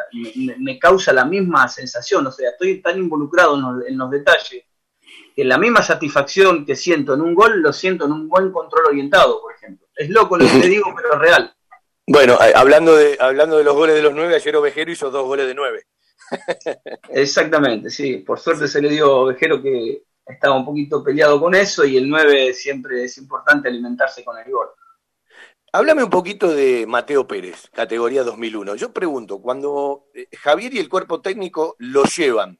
me, causa la misma sensación, o sea, estoy tan involucrado en los detalles que la misma satisfacción que siento en un gol, lo siento en un buen control orientado, por ejemplo. Es loco lo que te digo, pero es real. Bueno, hablando de, hablando de los goles de los nueve, ayer Ovejero hizo dos goles de nueve. Exactamente, sí. Por suerte se le dio a Ovejero que estaba un poquito peleado con eso y el 9 siempre es importante alimentarse con el gol. Háblame un poquito de Mateo Pérez, categoría 2001. Yo pregunto, cuando eh, Javier y el cuerpo técnico lo llevan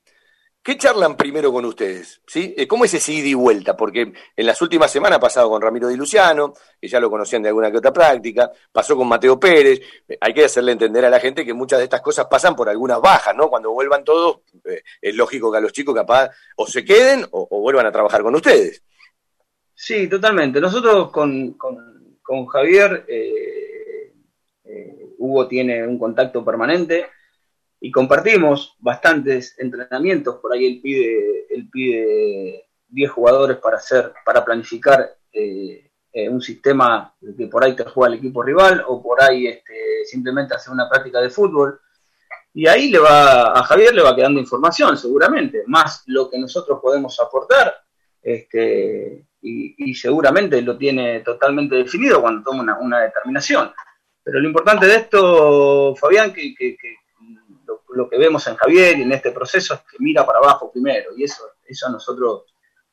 ¿Qué charlan primero con ustedes? ¿Sí? Eh, ¿Cómo es ese ida y vuelta? Porque en las últimas semanas ha pasado con Ramiro Di Luciano, que ya lo conocían de alguna que otra práctica, pasó con Mateo Pérez. Eh, hay que hacerle entender a la gente que muchas de estas cosas pasan por algunas bajas, ¿no? Cuando vuelvan todos, eh, es lógico que a los chicos capaz o se queden o, vuelvan a trabajar con ustedes. Sí, totalmente. Nosotros con, Javier, Hugo tiene un contacto permanente y compartimos bastantes entrenamientos, por ahí él pide, él pide 10 jugadores para hacer, para planificar eh, eh, un sistema que por ahí te juega el equipo rival, o por ahí este, simplemente hacer una práctica de fútbol. Y ahí le va, a Javier le va quedando información, seguramente, más lo que nosotros podemos aportar, este, y, seguramente lo tiene totalmente definido cuando toma una, determinación. Pero lo importante de esto, Fabián, que, que, lo que vemos en Javier y en este proceso es que mira para abajo primero, y eso, eso a nosotros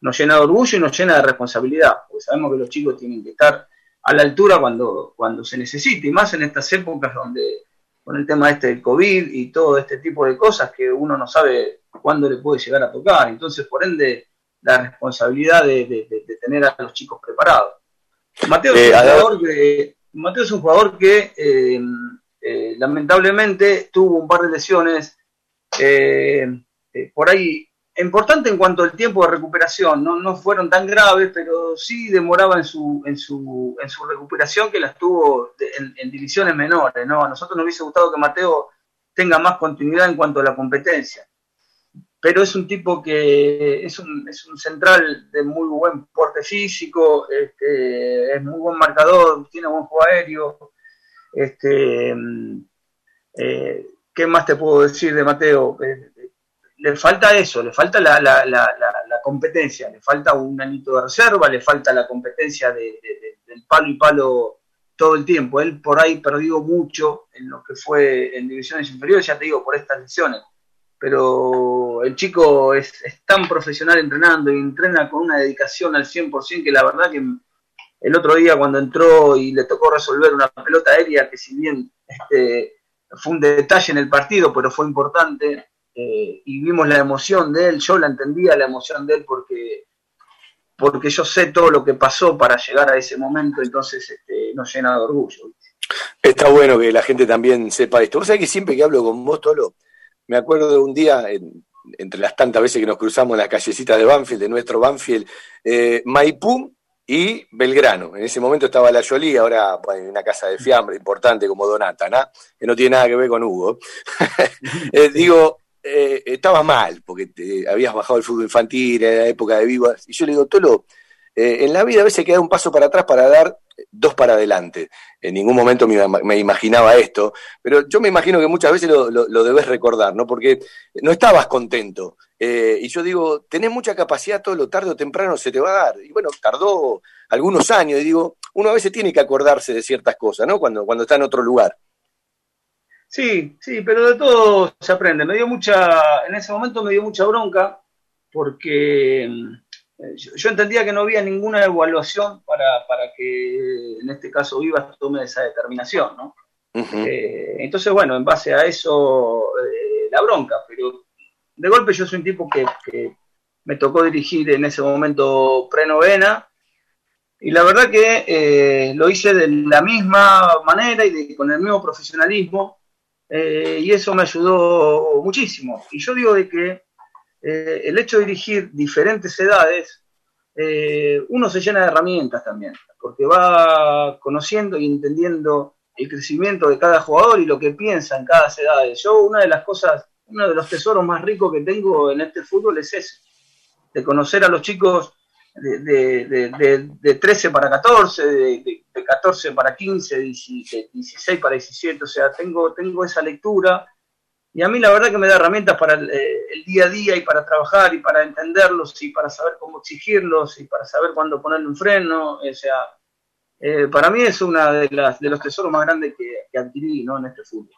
nos llena de orgullo y nos llena de responsabilidad, porque sabemos que los chicos tienen que estar a la altura cuando, cuando se necesite, y más en estas épocas donde con el tema este del COVID y todo este tipo de cosas que uno no sabe cuándo le puede llegar a tocar, entonces por ende la responsabilidad de, tener a los chicos preparados. Mateo es, eh, un, jugador que, Mateo es un jugador que eh, eh, lamentablemente tuvo un par de lesiones eh, eh, por ahí importante en cuanto al tiempo de recuperación, no, no fueron tan graves, pero sí demoraba en su, en su, en su recuperación que las tuvo en, divisiones menores. ¿no? A nosotros nos hubiese gustado que Mateo tenga más continuidad en cuanto a la competencia. Pero es un tipo que es un, es un central de muy buen porte físico, este, es muy buen marcador, tiene buen juego aéreo, este, eh, ¿Qué más te puedo decir de Mateo? Eh, le falta eso, le falta la, competencia, le falta un anito de reserva, le falta la competencia de, del palo y palo todo el tiempo. Él por ahí perdió mucho en lo que fue en divisiones inferiores, ya te digo, por estas lesiones. Pero el chico es, es tan profesional entrenando y entrena con una dedicación al 100% que la verdad que el otro día cuando entró y le tocó resolver una pelota aérea que si bien este, fue un detalle en el partido, pero fue importante, eh, y vimos la emoción de él, yo la entendía la emoción de él porque, porque yo sé todo lo que pasó para llegar a ese momento, entonces este, nos llena de orgullo. Está bueno que la gente también sepa esto. Vos sabés que siempre que hablo con vos, Tolo, me acuerdo de un día, entre las tantas veces que nos cruzamos en las callecitas de Banfield, de nuestro Banfield, eh, Maipú y Belgrano. En ese momento estaba la Jolie, ahora hay una casa de fiambre importante como Donata, ¿no? que no tiene nada que ver con Hugo. Eh, digo, eh, estabas mal, porque te, habías bajado el fútbol infantil, en la época de Vivas, y yo le digo, Tolo, eh, en la vida a veces queda un paso para atrás para dar dos para adelante. En ningún momento me, me imaginaba esto, pero yo me imagino que muchas veces lo, debes recordar, ¿no? Porque no estabas contento. Eh, y yo digo, tenés mucha capacidad, todo lo tarde o temprano se te va a dar. Y bueno, tardó algunos años, y digo, uno a veces tiene que acordarse de ciertas cosas, ¿no? Cuando, cuando está en otro lugar. Sí, sí, pero de todo se aprende. Me dio mucha, en ese momento me dio mucha bronca porque yo, yo entendía que no había ninguna evaluación para, para que en este caso Vivas tome esa determinación, ¿no? Eh, entonces, bueno, en base a eso, eh, la bronca, pero de golpe yo soy un tipo que, que me tocó dirigir en ese momento prenovena y la verdad que eh, lo hice de la misma manera y de- con el mismo profesionalismo eh, y eso me ayudó muchísimo. Y yo digo de que eh, el hecho de dirigir diferentes edades, eh, uno se llena de herramientas también, porque va conociendo y entendiendo el crecimiento de cada jugador y lo que piensa en cada edad. Yo una de las cosas, uno de los tesoros más ricos que tengo en este fútbol es ese, de conocer a los chicos de, de, de, de- de 13 para 14, de, de- de 14 para 15, de 16 para 17, o sea, tengo, tengo esa lectura y a mí la verdad que me da herramientas para el, eh, el día a día y para trabajar y para entenderlos y para saber cómo exigirlos y para saber cuándo ponerle un freno, o sea, eh, para mí es una de, las, de los tesoros más grandes que, que adquirí ¿no? en este fútbol.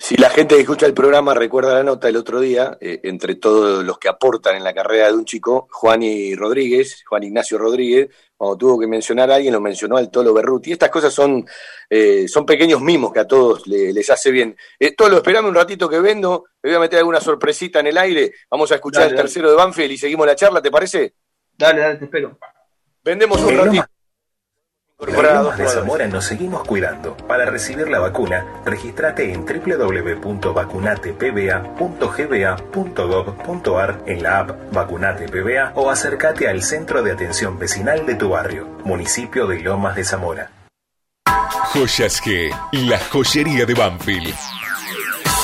Si la gente que escucha el programa recuerda la nota el otro día, eh, entre todos los que aportan en la carrera de un chico, Juan y Rodríguez, Juan Ignacio Rodríguez, cuando tuvo que mencionar a alguien, lo mencionó al Tolo Berruti. Estas cosas son, eh, son pequeños mimos que a todos le- les hace bien. Eh, Tolo, esperame un ratito que vendo, me voy a meter alguna sorpresita en el aire, vamos a escuchar Dale, el dale. tercero de Banfield y seguimos la charla, ¿te parece? Dale, dale, te espero. Vendemos un ratito. Lomas- Incorporar a En dos Lomas de. Zamora nos seguimos cuidando. Para recibir la vacuna, registrate en www.vacunatepba.gba.gov.ar en la app Vacunate PBA o acércate al centro de atención vecinal de tu barrio, municipio de Lomas de Zamora. Joyas G, la joyería de Banfield.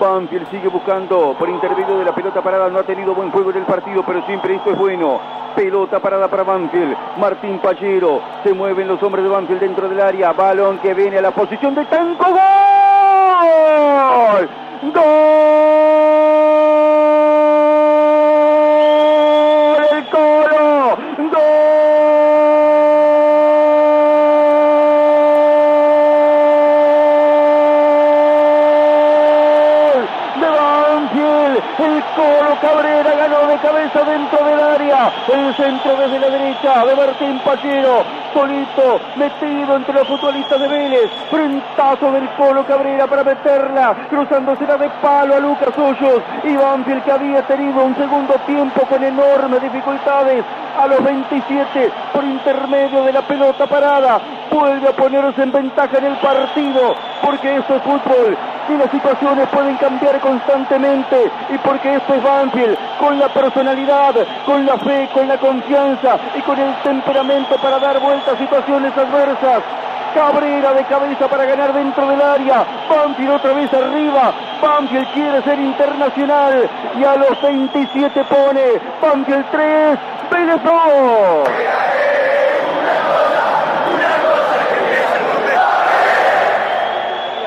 Banfield sigue buscando por intermedio de la pelota parada. No ha tenido buen juego en el partido, pero siempre esto es bueno. Pelota parada para Banfield. Martín Pallero. Se mueven los hombres de Banfield dentro del área. Balón que viene a la posición de Tanco. ¡Gol! ¡Gol! El centro desde la derecha de Martín Pallero. Solito, metido entre los futbolistas de Vélez. Frentazo del Colo Cabrera para meterla. Cruzándosela de palo a Lucas Hoyos. Y Banfield que había tenido un segundo tiempo con enormes dificultades. A los 27 por intermedio de la pelota parada. Vuelve a ponerse en ventaja en el partido. Porque esto es fútbol. Y las situaciones pueden cambiar constantemente. Y porque esto es Banfield. Con la personalidad, con la fe, con la confianza y con el temperamento para dar vuelta a situaciones adversas. Cabrera de cabeza para ganar dentro del área. Banfield otra vez arriba. Banfield quiere ser internacional. Y a los 27 pone Banfield 3, Vélez 2.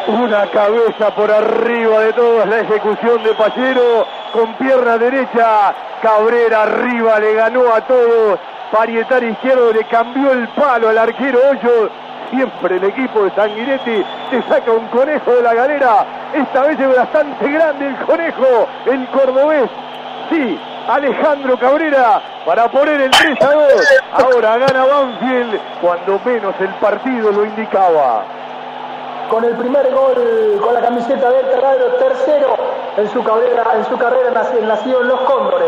Una cabeza por arriba de todos, la ejecución de Pallero con pierna derecha. Cabrera arriba, le ganó a todos. Parietar izquierdo le cambió el palo al arquero Hoyo. Siempre el equipo de Sanguinetti te saca un conejo de la galera. Esta vez es bastante grande el conejo, el cordobés. Sí, Alejandro Cabrera para poner el 3 a 2. Ahora gana Banfield cuando menos el partido lo indicaba. Con el primer gol con la camiseta de Terrero, tercero en su carrera, en su carrera nac- nacido en Los Cóndores.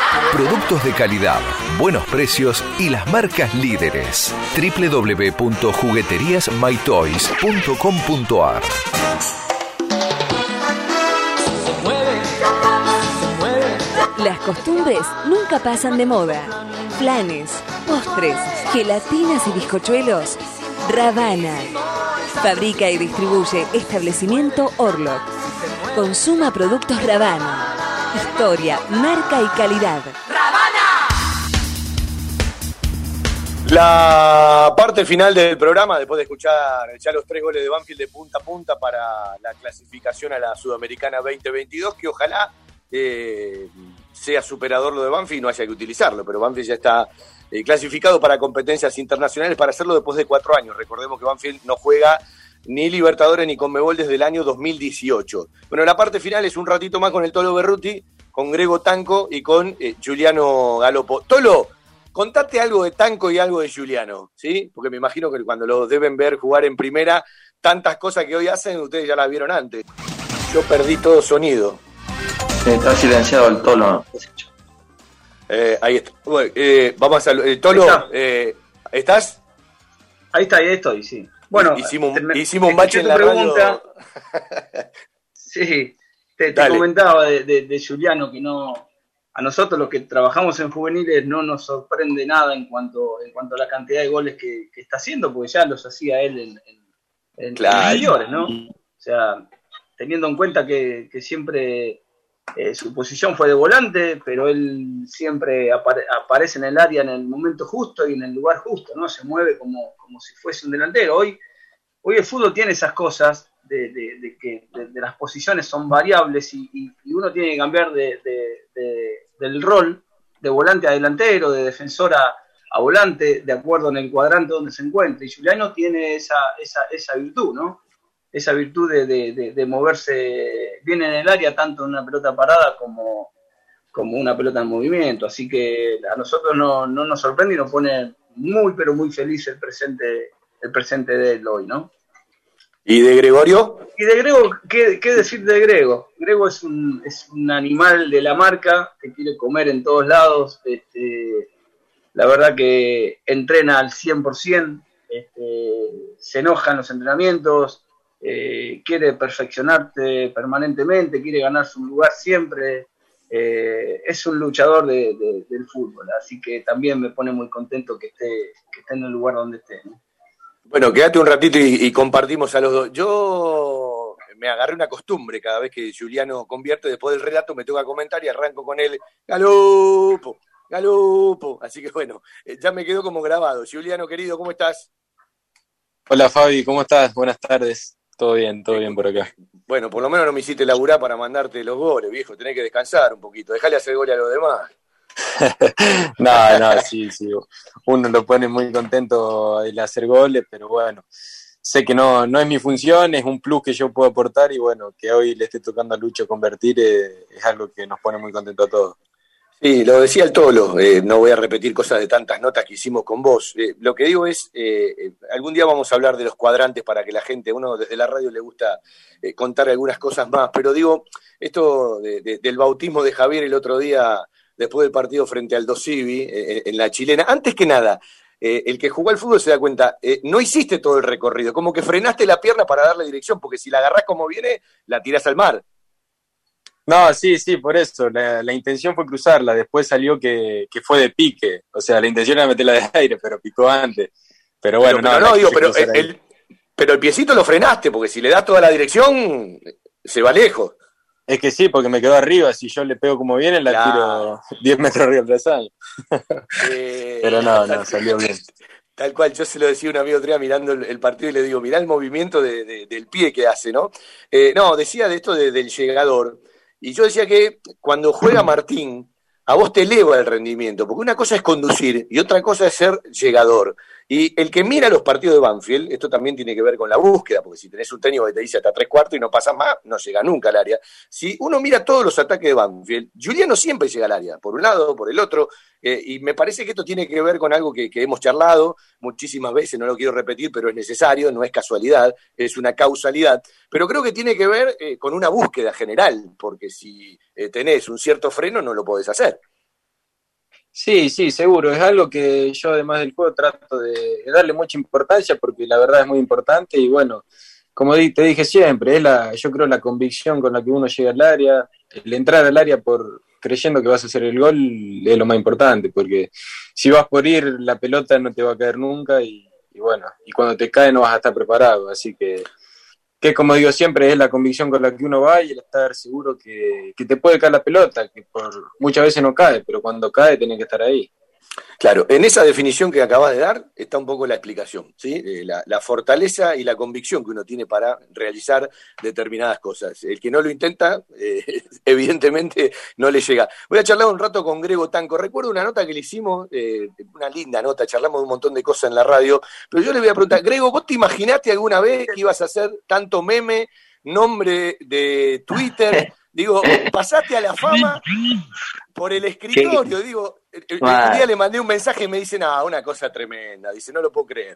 Productos de calidad, buenos precios y las marcas líderes. www.jugueteriasmytoys.com.ar Las costumbres nunca pasan de moda. Planes, postres, gelatinas y bizcochuelos. Ravana. Fabrica y distribuye establecimiento Orlock. Consuma productos Ravana. Historia, marca y calidad. La parte final del programa, después de escuchar ya los tres goles de Banfield de punta a punta para la clasificación a la Sudamericana 2022, que ojalá eh, sea superador lo de Banfield y no haya que utilizarlo, pero Banfield ya está eh, clasificado para competencias internacionales para hacerlo después de cuatro años. Recordemos que Banfield no juega ni Libertadores ni Conmebol desde el año 2018. Bueno, la parte final es un ratito más con el Tolo Berruti, con Grego Tanco y con eh, Giuliano Galopo. Tolo, contate algo de Tanco y algo de Giuliano, ¿sí? Porque me imagino que cuando lo deben ver jugar en primera, tantas cosas que hoy hacen, ustedes ya las vieron antes. Yo perdí todo sonido. Está silenciado el tolo. Eh, ahí está. Bueno, eh, vamos a... eh, Tolo, ¿estás? Ahí está, ahí estoy, sí. Bueno, hicimos, me- hicimos un escuché en la radio. pregunta. Sí, te, comentaba de, de, de Juliano que no, a nosotros los que trabajamos en juveniles no nos sorprende nada en cuanto, en cuanto a la cantidad de goles que, que está haciendo, porque ya los hacía él en, en, en Claro. inferiores, ¿no? O sea, teniendo en cuenta que, que siempre eh, su posición fue de volante, pero él siempre apare- aparece en el área en el momento justo y en el lugar justo, ¿no? Se mueve como, como si fuese un delantero. Hoy, hoy el fútbol tiene esas cosas de, de- que de, las posiciones son variables y, y- y uno tiene que cambiar de, de- de- del rol de volante a delantero, de defensor a, a volante, de acuerdo en el cuadrante donde se encuentre. Y Juliano tiene esa, esa, esa virtud, ¿no? Esa virtud de, de- de- moverse bien en el área, tanto en una pelota parada como, como una pelota en movimiento. Así que a nosotros no, no nos sorprende y nos pone muy, pero muy feliz el presente, el presente de él hoy, ¿no? ¿Y de Gregorio? Y de Grego, ¿qué, qué decir de Grego? Grego es un, es un animal de la marca que quiere comer en todos lados. Este, la verdad que entrena al 100%, este, se enoja en los entrenamientos, eh, quiere perfeccionarte permanentemente, quiere ganar su lugar siempre. eh, es un luchador de- de- del fútbol, así que también me pone muy contento que esté, que esté en el lugar donde esté. ¿no? Bueno, quédate un ratito y, y compartimos a los dos. Yo me agarré una costumbre cada vez que Juliano convierte, después del relato me toca comentar y arranco con él, Galopo, Galopo. Así que bueno, eh, ya me quedó como grabado. Juliano, querido, ¿cómo estás? Hola Fabi, ¿cómo estás? Buenas tardes. Todo bien, todo bien por acá. Bueno, por lo menos no me hiciste laburar para mandarte los goles, viejo. Tenés que descansar un poquito. Dejale hacer goles a los demás. No, no, sí, sí. Uno lo pone muy contento el hacer goles, pero bueno, sé que no, no es mi función, es un plus que yo puedo aportar y bueno, que hoy le esté tocando a Lucho convertir eh, es algo que nos pone muy contento a todos. Sí, lo decía el Tolo, eh, no voy a repetir cosas de tantas notas que hicimos con vos. Eh, lo que digo es, eh, algún día vamos a hablar de los cuadrantes para que la gente, uno desde la radio le gusta contar algunas cosas más, pero digo, esto de- de- del bautismo de Javier el otro día, después del partido frente al Dosivi, en la chilena, antes que nada, el que jugó al fútbol se da cuenta, no hiciste todo el recorrido, como que frenaste la pierna para darle dirección, porque si la agarrás como viene, la tirás al mar. No, sí, sí, por eso. La, la intención fue cruzarla. Después salió que, que fue de pique. O sea, la intención era meterla de aire, pero picó antes. Pero bueno, pero, no, no, la digo, pero el, el- pero el piecito lo frenaste, porque si le das toda la dirección, se va lejos. Es que sí, porque me quedó arriba. Si yo le pego como viene, la Claro. tiro 10 metros arriba del. Eh, Pero no, no, salió bien. Tal cual, yo se lo decía a un amigo día mirando el, el partido y le digo, mirá el movimiento de- de- del pie que hace, ¿no? Eh, no, decía de esto de- del llegador. Y yo decía que cuando juega Martín, a vos te eleva el rendimiento, porque una cosa es conducir y otra cosa es ser llegador. Y el que mira los partidos de Banfield, esto también tiene que ver con la búsqueda, porque si tenés un técnico que te dice hasta tres cuartos y no pasas más, no llega nunca al área. Si uno mira todos los ataques de Banfield, Juliano siempre llega al área, por un lado, por el otro, eh, y me parece que esto tiene que ver con algo que, que hemos charlado muchísimas veces, no lo quiero repetir, pero es necesario, no es casualidad, es una causalidad, pero creo que tiene que ver eh, con una búsqueda general, porque si eh, tenés un cierto freno no lo podés hacer. Sí, sí, seguro. Es algo que yo, además del juego, trato de, darle mucha importancia porque la verdad es muy importante y bueno, como te dije siempre, es la, yo creo la convicción con la que uno llega al área, el entrar al área por creyendo que vas a hacer el gol es lo más importante porque si vas por ir, la pelota no te va a caer nunca y, y bueno, y cuando te cae no vas a estar preparado, así que que como digo siempre es la convicción con la que uno va y el estar seguro que, que te puede caer la pelota, que por muchas veces no cae, pero cuando cae tenés que estar ahí. Claro, en esa definición que acabas de dar está un poco la explicación, ¿sí? Eh, la, fortaleza y la convicción que uno tiene para realizar determinadas cosas. El que no lo intenta, eh, evidentemente no le llega. Voy a charlar un rato con Grego Tanco. Recuerdo una nota que le hicimos, eh, una linda nota, charlamos de un montón de cosas en la radio, pero yo le voy a preguntar, Grego, ¿vos te imaginaste alguna vez que ibas a hacer tanto meme, nombre de Twitter? Digo, pasaste a la fama por el escritorio, digo, el, día le mandé un mensaje y me dice, no, una cosa tremenda, dice, no lo puedo creer.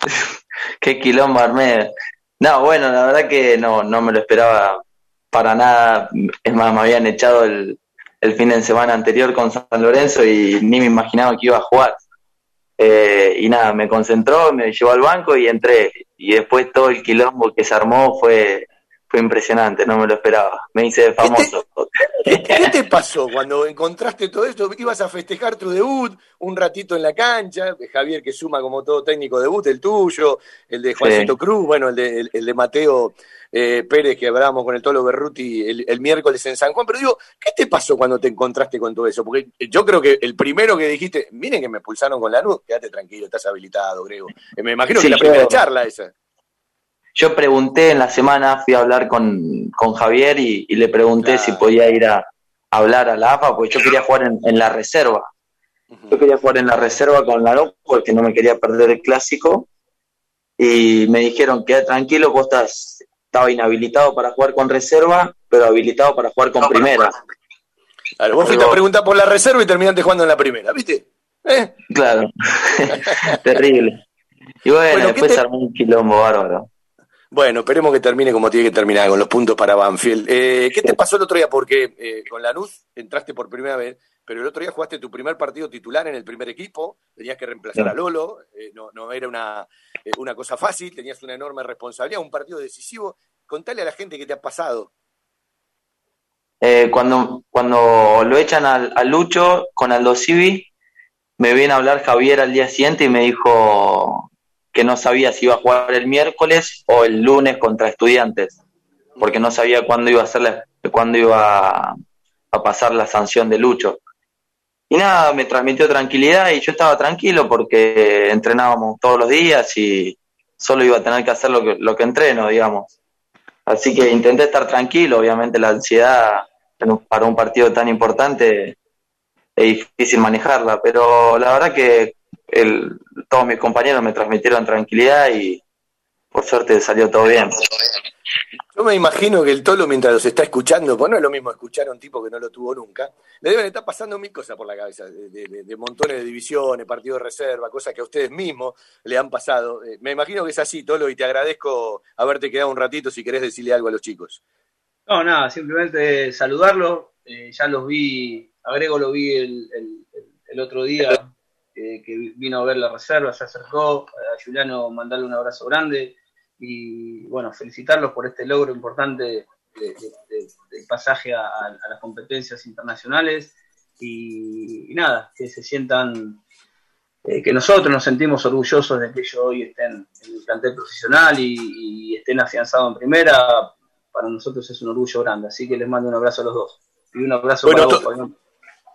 Qué quilombo armé. No, bueno, la verdad que no, no me lo esperaba para nada. Es más, me habían echado el, el fin de semana anterior con San Lorenzo y ni me imaginaba que iba a jugar. Eh, y nada, me concentró, me llevó al banco y entré. Y después todo el quilombo que se armó fue, fue impresionante, no me lo esperaba. Me hice famoso. ¿Qué, qué te pasó cuando encontraste todo esto? Ibas a festejar tu debut un ratito en la cancha, Javier que suma como todo técnico debut, el tuyo, el de Juancito Sí. Cruz, bueno, el de, el, el de Mateo eh, Pérez que hablábamos con el Tolo Berruti el, el miércoles en San Juan, pero digo, ¿qué te pasó cuando te encontraste con todo eso? Porque yo creo que el primero que dijiste, miren que me expulsaron con la luz, quédate tranquilo, estás habilitado, Grego. Eh, me imagino Sí, que la yo- primera charla esa. Yo pregunté en la semana, fui a hablar con, con Javier y, y le pregunté si podía ir a, a hablar a la AFA, porque yo quería jugar en, en la reserva. Yo quería jugar en la reserva con la NOC porque no me quería perder el clásico. Y me dijeron, queda tranquilo, vos estás, estaba inhabilitado para jugar con reserva, pero habilitado para jugar con primera. Claro, vos fuiste a preguntar por la reserva y terminaste jugando en la primera, ¿viste? ¿Eh? Claro, terrible. Y bueno, Bueno, ¿qué después te- armó un quilombo bárbaro. Bueno, esperemos que termine como tiene que terminar, con los puntos para Banfield. Eh, ¿Qué te pasó el otro día? Porque eh, con Lanús entraste por primera vez, pero el otro día jugaste tu primer partido titular en el primer equipo, tenías que reemplazar a Lolo, eh, no, no era una, eh, una cosa fácil, tenías una enorme responsabilidad, un partido decisivo. Contale a la gente qué te ha pasado. Eh, cuando, cuando lo echan al, a Lucho con Aldo Civi, me viene a hablar Javier al día siguiente y me dijo que no sabía si iba a jugar el miércoles o el lunes contra estudiantes, porque no sabía cuándo iba a ser la- cuándo iba a, pasar la sanción de Lucho. Y nada, me transmitió tranquilidad y yo estaba tranquilo porque entrenábamos todos los días y solo iba a tener que hacer lo que, lo que entreno, digamos. Así que intenté estar tranquilo, obviamente la ansiedad para un partido tan importante es difícil manejarla, pero la verdad que el- todos mis compañeros me transmitieron tranquilidad y por suerte salió todo bien. Yo me imagino que el Tolo, mientras los está escuchando, pues no es lo mismo escuchar a un tipo que no lo tuvo nunca, le deben estar pasando mil cosas por la cabeza, de, de- de montones de divisiones, partidos de reserva, cosas que a ustedes mismos le han pasado. Eh, me imagino que es así, Tolo, y te agradezco haberte quedado un ratito si querés decirle algo a los chicos. No, nada, simplemente saludarlo. eh, ya los vi, a Grego lo vi el- el- el otro día, eh, que vino a ver la reserva, se acercó. A Juliano mandarle un abrazo grande y, bueno, felicitarlos por este logro importante de- pasaje a, las competencias internacionales y, y nada, que se sientan, eh, que nosotros nos sentimos orgullosos de que ellos hoy estén en el plantel profesional y, y estén afianzados en primera, para nosotros es un orgullo grande, así que les mando un abrazo a los dos. Y un abrazo Bueno, para vos.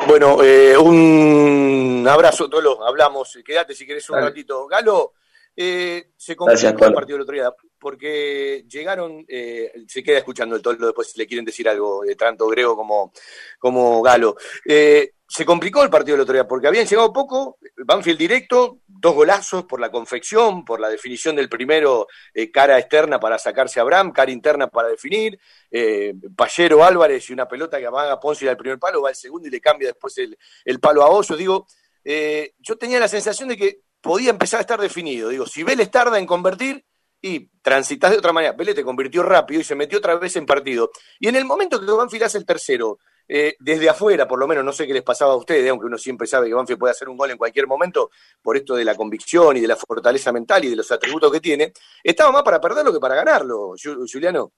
Bueno, eh, un abrazo, Tolo, hablamos, quédate si querés un Dale. ratito. Galo, eh, se complicó el partido el otro día, porque llegaron, eh, se queda escuchando el Tolo después si le quieren decir algo, eh, tanto Grego como, como Galo. Eh, se complicó el partido el otro día, porque habían llegado poco, Banfield directo, dos golazos por la confección, por la definición del primero, eh, cara externa para sacarse a Abraham, cara interna para definir, eh, Pallero Álvarez y una pelota que amaga Ponce al primer palo, va al segundo y le cambia después el, el palo a Oso. Digo, eh, yo tenía la sensación de que podía empezar a estar definido. Digo, si Vélez tarda en convertir y transitas de otra manera, Vélez te convirtió rápido y se metió otra vez en partido. Y en el momento que Banfield hace el tercero, eh, desde afuera, por lo menos, no sé qué les pasaba a ustedes, aunque uno siempre sabe que Banfield puede hacer un gol en cualquier momento, por esto de la convicción y de la fortaleza mental y de los atributos que tiene, estaba más para perderlo que para ganarlo, Ju- Juliano.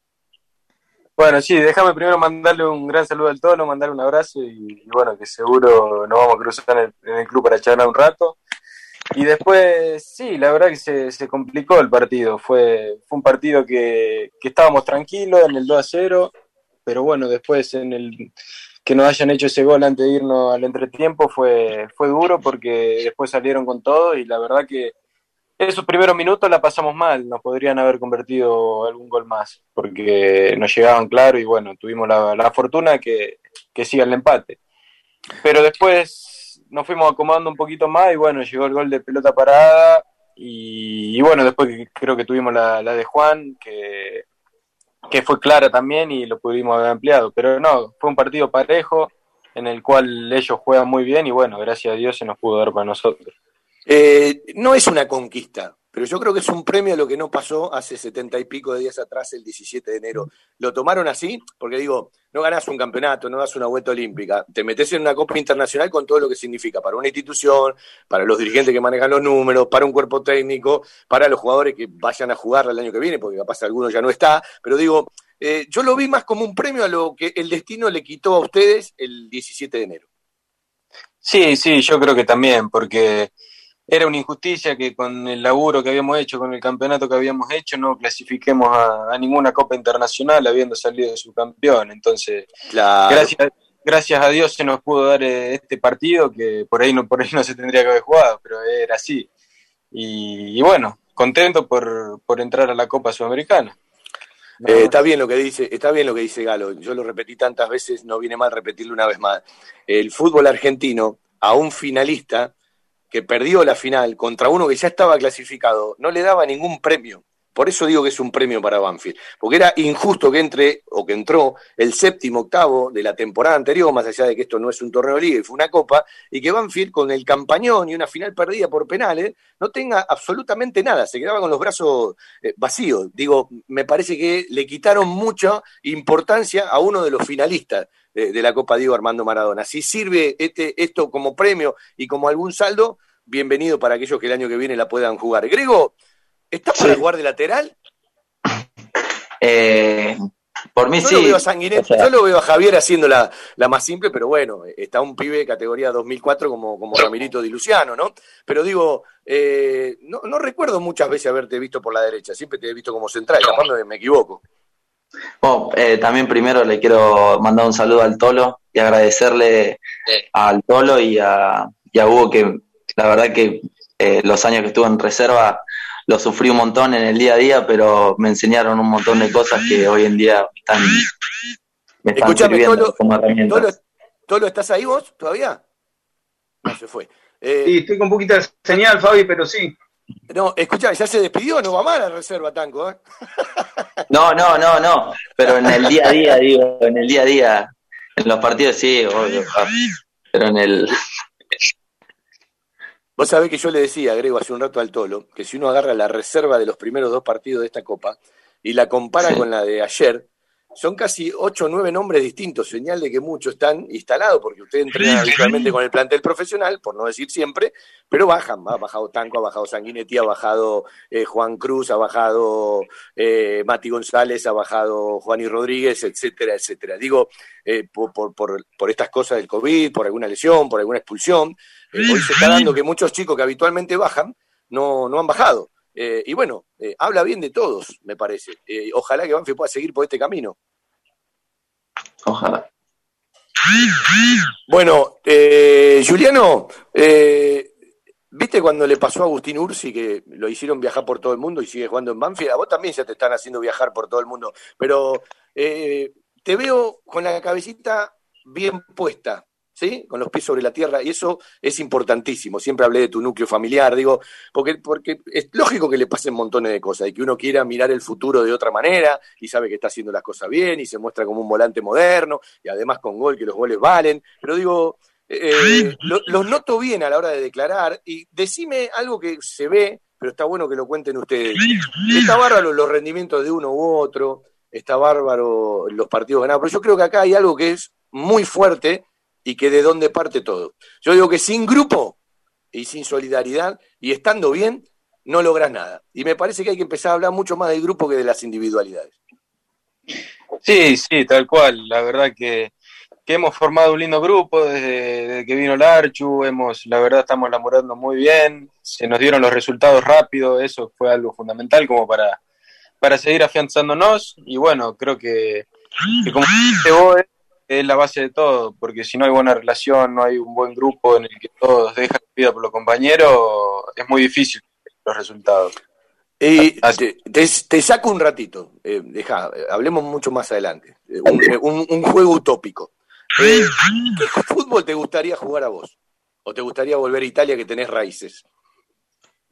Bueno, sí, déjame primero mandarle un gran saludo al Tolo, mandarle un abrazo y, bueno, que seguro nos vamos a cruzar en el, en el club para charlar un rato. Y después, sí, la verdad que se, se complicó el partido. Fue, fue un partido que, que estábamos tranquilos en el 2 a 0, pero bueno, después en el que nos hayan hecho ese gol antes de irnos al entretiempo fue, fue duro porque después salieron con todo y la verdad que esos primeros minutos la pasamos mal, nos podrían haber convertido algún gol más, porque nos llegaban claro y bueno, tuvimos la, la fortuna que, que siga el empate. Pero después nos fuimos acomodando un poquito más y bueno, llegó el gol de pelota parada y, bueno, después creo que tuvimos la, la de Juan, que, que fue clara también y lo pudimos haber ampliado. Pero no, fue un partido parejo en el cual ellos juegan muy bien y bueno, gracias a Dios se nos pudo dar para nosotros. Eh, no es una conquista, pero yo creo que es un premio a lo que no pasó hace setenta y pico de días atrás, el 17 de enero. Lo tomaron así, porque digo, no ganás un campeonato, no das una vuelta olímpica, te metes en una Copa Internacional con todo lo que significa para una institución, para los dirigentes que manejan los números, para un cuerpo técnico, para los jugadores que vayan a jugar el año que viene, porque capaz alguno ya no está, pero digo, eh, yo lo vi más como un premio a lo que el destino le quitó a ustedes el 17 de enero. Sí, sí, yo creo que también, porque era una injusticia que con el laburo que habíamos hecho, con el campeonato que habíamos hecho, no clasifiquemos a, a ninguna Copa Internacional habiendo salido subcampeón. Entonces, Claro. gracias, gracias a Dios se nos pudo dar eh, este partido que por ahí no, por ahí no se tendría que haber jugado, pero era así. Y, y bueno, contento por, por entrar a la Copa Sudamericana. Eh, está bien lo que dice, está bien lo que dice Galo. Yo lo repetí tantas veces, no viene mal repetirlo una vez más. El fútbol argentino, a un finalista que perdió la final contra uno que ya estaba clasificado, no le daba ningún premio. Por eso digo que es un premio para Banfield, porque era injusto que entre o que entró el séptimo octavo de la temporada anterior, más allá de que esto no es un torneo de liga y fue una copa, y que Banfield con el campañón y una final perdida por penales no tenga absolutamente nada, se quedaba con los brazos eh, vacíos. Digo, me parece que le quitaron mucha importancia a uno de los finalistas de, la Copa Diego Armando Maradona. Si sirve este, esto como premio y como algún saldo, bienvenido para aquellos que el año que viene la puedan jugar. Grego, ¿estás para jugar de lateral? Eh, por mí yo sí. lo veo a Sanguinetti, O sea, yo lo veo a Javier haciendo la, la más simple, pero bueno, está un pibe de categoría 2004 como, como Ramirito Di Luciano, ¿no? Pero digo, eh, no, no recuerdo muchas veces haberte visto por la derecha, siempre te he visto como central, capaz me, me equivoco. Bueno, eh, también primero le quiero mandar un saludo al Tolo y agradecerle al Tolo y a, y a Hugo que la verdad que eh, los años que estuve en reserva lo sufrí un montón en el día a día, pero me enseñaron un montón de cosas que hoy en día están, me están Escuchame, sirviendo Tolo, como herramientas. Tolo, Tolo, ¿estás ahí vos todavía? No se fue. Eh, Sí, estoy con poquita señal, Fabi, pero sí. No, escuchá, ya se despidió, no va mal la reserva, Tanco, ¿eh? No, no, no, no, pero en el día a día, digo, en el día a día, en los partidos sí, obvio, ah, pero en el... Vos sabés que yo le decía, Grego, hace un rato al Tolo, que si uno agarra la reserva de los primeros dos partidos de esta Copa y la compara con la de ayer, son casi ocho o nueve nombres distintos, señal de que muchos están instalados, porque ustedes entrenan habitualmente con el plantel profesional, por no decir siempre, pero bajan, ha bajado Tanco, ha bajado Sanguinetti, ha bajado eh, Juan Cruz, ha bajado eh, Mati González, ha bajado Juan y Rodríguez, etcétera, etcétera. Digo, eh, por, por, por, por estas cosas del COVID, por alguna lesión, por alguna expulsión, hoy se está dando que muchos chicos que habitualmente bajan, no, no han bajado. Eh, y bueno, eh, habla bien de todos, me parece. Eh, ojalá que Banfield pueda seguir por este camino. Ojalá. Bueno, eh, Juliano, eh, ¿viste cuando le pasó a Agustín Ursi que lo hicieron viajar por todo el mundo y sigue jugando en Banfield? A vos también ya te están haciendo viajar por todo el mundo, pero eh, te veo con la cabecita bien puesta, Con los pies sobre la tierra, y eso es importantísimo. Siempre hablé de tu núcleo familiar, digo, porque, porque es lógico que le pasen montones de cosas y que uno quiera mirar el futuro de otra manera y sabe que está haciendo las cosas bien y se muestra como un volante moderno y además con gol, que los goles valen. Pero digo, eh, lo- los noto bien a la hora de declarar y decime algo que se ve, pero está bueno que lo cuenten ustedes. Está bárbaro los rendimientos de uno u otro, está bárbaro los partidos ganados, pero yo creo que acá hay algo que es muy fuerte y que de dónde parte todo. Yo digo que sin grupo y sin solidaridad y estando bien, no logras nada. Y me parece que hay que empezar a hablar mucho más del grupo que de las individualidades. Sí, sí, tal cual. La verdad que, que hemos formado un lindo grupo desde, que vino Larchu. Hemos, la verdad, estamos laborando muy bien. Se nos dieron los resultados rápido. Eso fue algo fundamental como para, para seguir afianzándonos. Y bueno, creo que, que como es- la base de todo. Porque si no hay buena relación, no hay un buen grupo en el que todos dejan la vida por los compañeros, es muy difícil los resultados. Y te, te- te saco un ratito, eh, deja, eh, hablemos mucho más adelante. Eh, un, eh, un- un juego utópico. Eh, ¿Qué fútbol te gustaría jugar a vos? ¿O te gustaría volver a Italia que tenés raíces?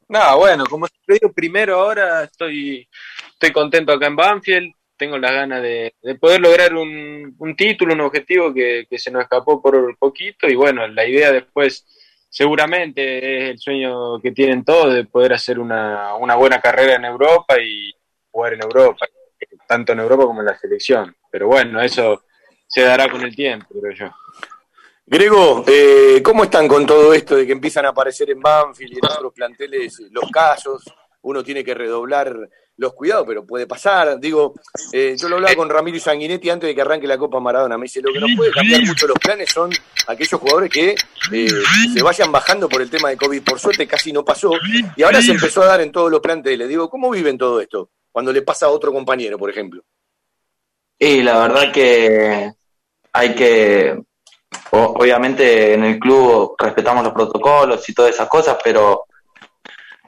No, bueno, como te digo, primero ahora estoy, estoy contento acá en Banfield, tengo las ganas de, de poder lograr un, título, un objetivo que, que se nos escapó por poquito y bueno, la idea después seguramente es el sueño que tienen todos de poder hacer una, una buena carrera en Europa y jugar en Europa, tanto en Europa como en la selección. Pero bueno, eso se dará con el tiempo, creo yo. Grego, eh, ¿cómo están con todo esto de que empiezan a aparecer en Banfield y en otros planteles los casos? Uno tiene que redoblar los cuidados, pero puede pasar. Digo, eh, yo lo hablaba con Ramiro Sanguinetti antes de que arranque la Copa Maradona. Me dice, lo que nos puede cambiar mucho los planes son aquellos jugadores que eh, se vayan bajando por el tema de COVID. Por suerte casi no pasó. Y ahora se empezó a dar en todos los planteles. Digo, ¿cómo viven todo esto? Cuando le pasa a otro compañero, por ejemplo. Y la verdad que hay que, obviamente en el club respetamos los protocolos y todas esas cosas, pero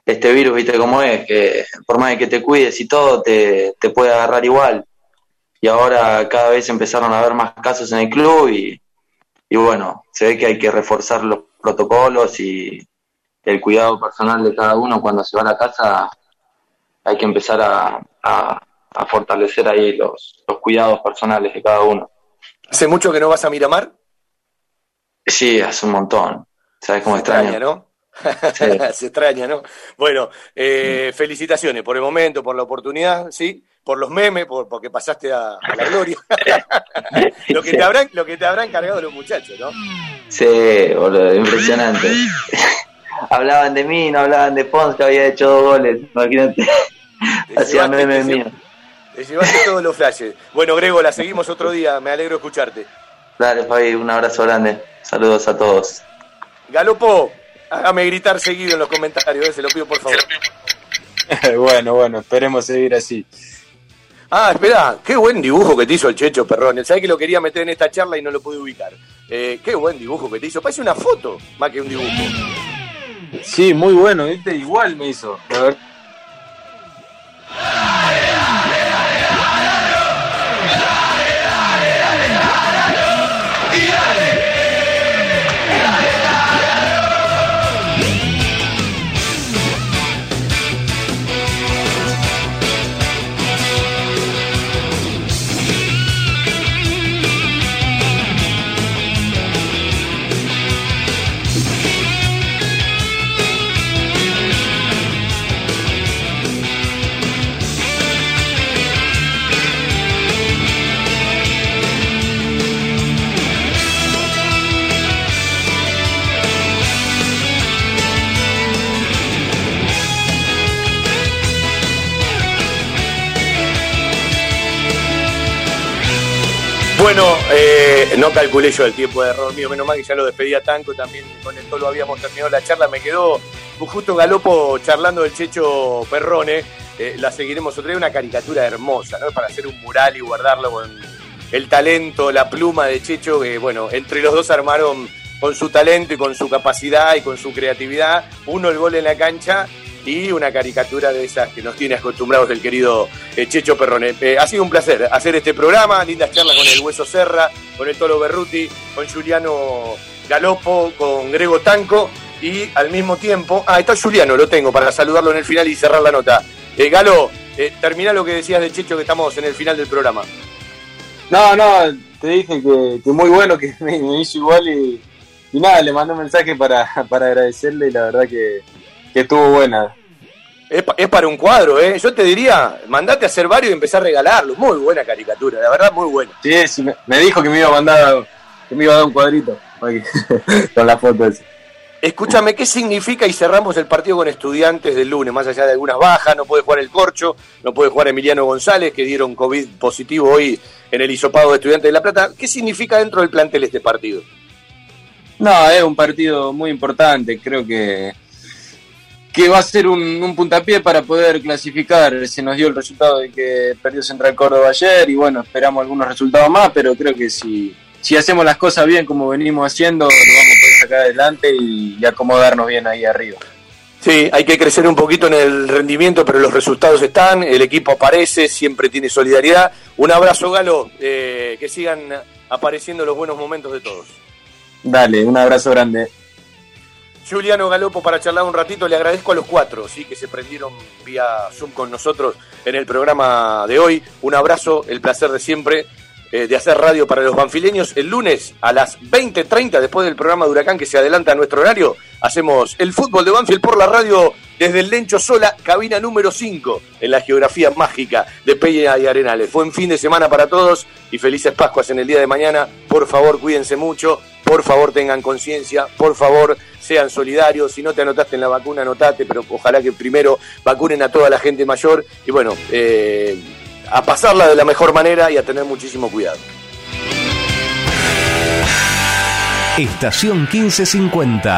este virus, viste cómo es, que por más de que te cuides y todo, te, te puede agarrar igual. Y ahora cada vez empezaron a haber más casos en el club y, y bueno, se ve que hay que reforzar los protocolos y el cuidado personal de cada uno cuando se va a la casa. Hay que empezar a, a- a fortalecer ahí los, los cuidados personales de cada uno. ¿Hace mucho que no vas a Miramar? Sí, hace un montón. ¿Sabes cómo Se extraña, extraño? Se extraña, ¿no? Bueno, eh, felicitaciones por el momento, por la oportunidad, ¿sí? Por los memes, por, porque pasaste a, a la gloria. lo, que te habrán, lo que te habrán cargado los muchachos, ¿no? Sí, boludo, impresionante. hablaban de mí, no hablaban de Pons, que había hecho dos goles. Imagínate. Hacían llevaste- memes míos. Te llevaste todos los flashes. Bueno, Grego, la seguimos otro día. Me alegro escucharte. Dale, Fabi, un abrazo grande. Saludos a todos. Galopo, hágame gritar seguido en los comentarios, se lo pido por favor. bueno, bueno, esperemos seguir así. Ah, espera, qué buen dibujo que te hizo el Checho Perrón. Sabés que lo quería meter en esta charla y no lo pude ubicar. Eh, qué buen dibujo que te hizo. Parece una foto más que un dibujo. Sí, muy bueno, ¿viste? Igual me hizo. La verdad. Bueno, eh, no calculé yo el tiempo de error mío, menos mal que ya lo despedía Tanco, también con esto lo habíamos terminado la charla, me quedó justo Galopo charlando del Checho Perrone, eh, la seguiremos otra vez, una caricatura hermosa, ¿no? Para hacer un mural y guardarlo con el talento, la pluma de Checho, que bueno, entre los dos armaron con su talento y con su capacidad y con su creatividad, uno el gol en la cancha y una caricatura de esas que nos tiene acostumbrados el querido eh, Checho Perrone. Eh, ha sido un placer hacer este programa, lindas charlas con el Hueso Serra, con el Tolo Berruti, con Juliano Galopo, con Grego Tanco y al mismo tiempo, ah, está Juliano, lo tengo para saludarlo en el final y cerrar la nota. Eh, Galo, eh, termina lo que decías de Checho que estamos en el final del programa. No, no, te dije que, que muy bueno, que me, hizo igual y, y nada, le mandé un mensaje para, para agradecerle y la verdad que, que estuvo buena. Es, pa- es para un cuadro, ¿eh? Yo te diría, mandate a hacer varios y empezar a regalarlo. Muy buena caricatura, la verdad, muy buena. Sí, sí, me, me dijo que me iba a mandar, que me iba a dar un cuadrito que- con la foto esa. Escúchame, ¿qué significa y cerramos el partido con estudiantes del lunes? Más allá de algunas bajas, no puede jugar el Corcho, no puede jugar Emiliano González, que dieron COVID positivo hoy en el hisopado de Estudiantes de La Plata. ¿Qué significa dentro del plantel este partido? No, es un partido muy importante, creo que, que va a ser un, un puntapié para poder clasificar. Se nos dio el resultado de que perdió Central Córdoba ayer y bueno, esperamos algunos resultados más, pero creo que si, si hacemos las cosas bien como venimos haciendo, lo vamos a poder sacar adelante y, y acomodarnos bien ahí arriba. Sí, hay que crecer un poquito en el rendimiento, pero los resultados están, el equipo aparece, siempre tiene solidaridad. Un abrazo, Galo, eh, que sigan apareciendo los buenos momentos de todos. Dale, un abrazo grande. Juliano Galopo para charlar un ratito, le agradezco a los cuatro, sí, que se prendieron vía Zoom con nosotros en el programa de hoy. Un abrazo, el placer de siempre eh, de hacer radio para los banfileños. El lunes a las 20.30, después del programa de Huracán que se adelanta a nuestro horario, hacemos el fútbol de Banfield por la radio desde el Lencho Sola, cabina número 5, en la geografía mágica de Peña y Arenales. Buen fin de semana para todos y felices Pascuas en el día de mañana. Por favor, cuídense mucho, por favor, tengan conciencia, por favor, sean solidarios. Si no te anotaste en la vacuna, anotate, pero ojalá que primero vacunen a toda la gente mayor y bueno, eh, a pasarla de la mejor manera y a tener muchísimo cuidado. Estación 1550.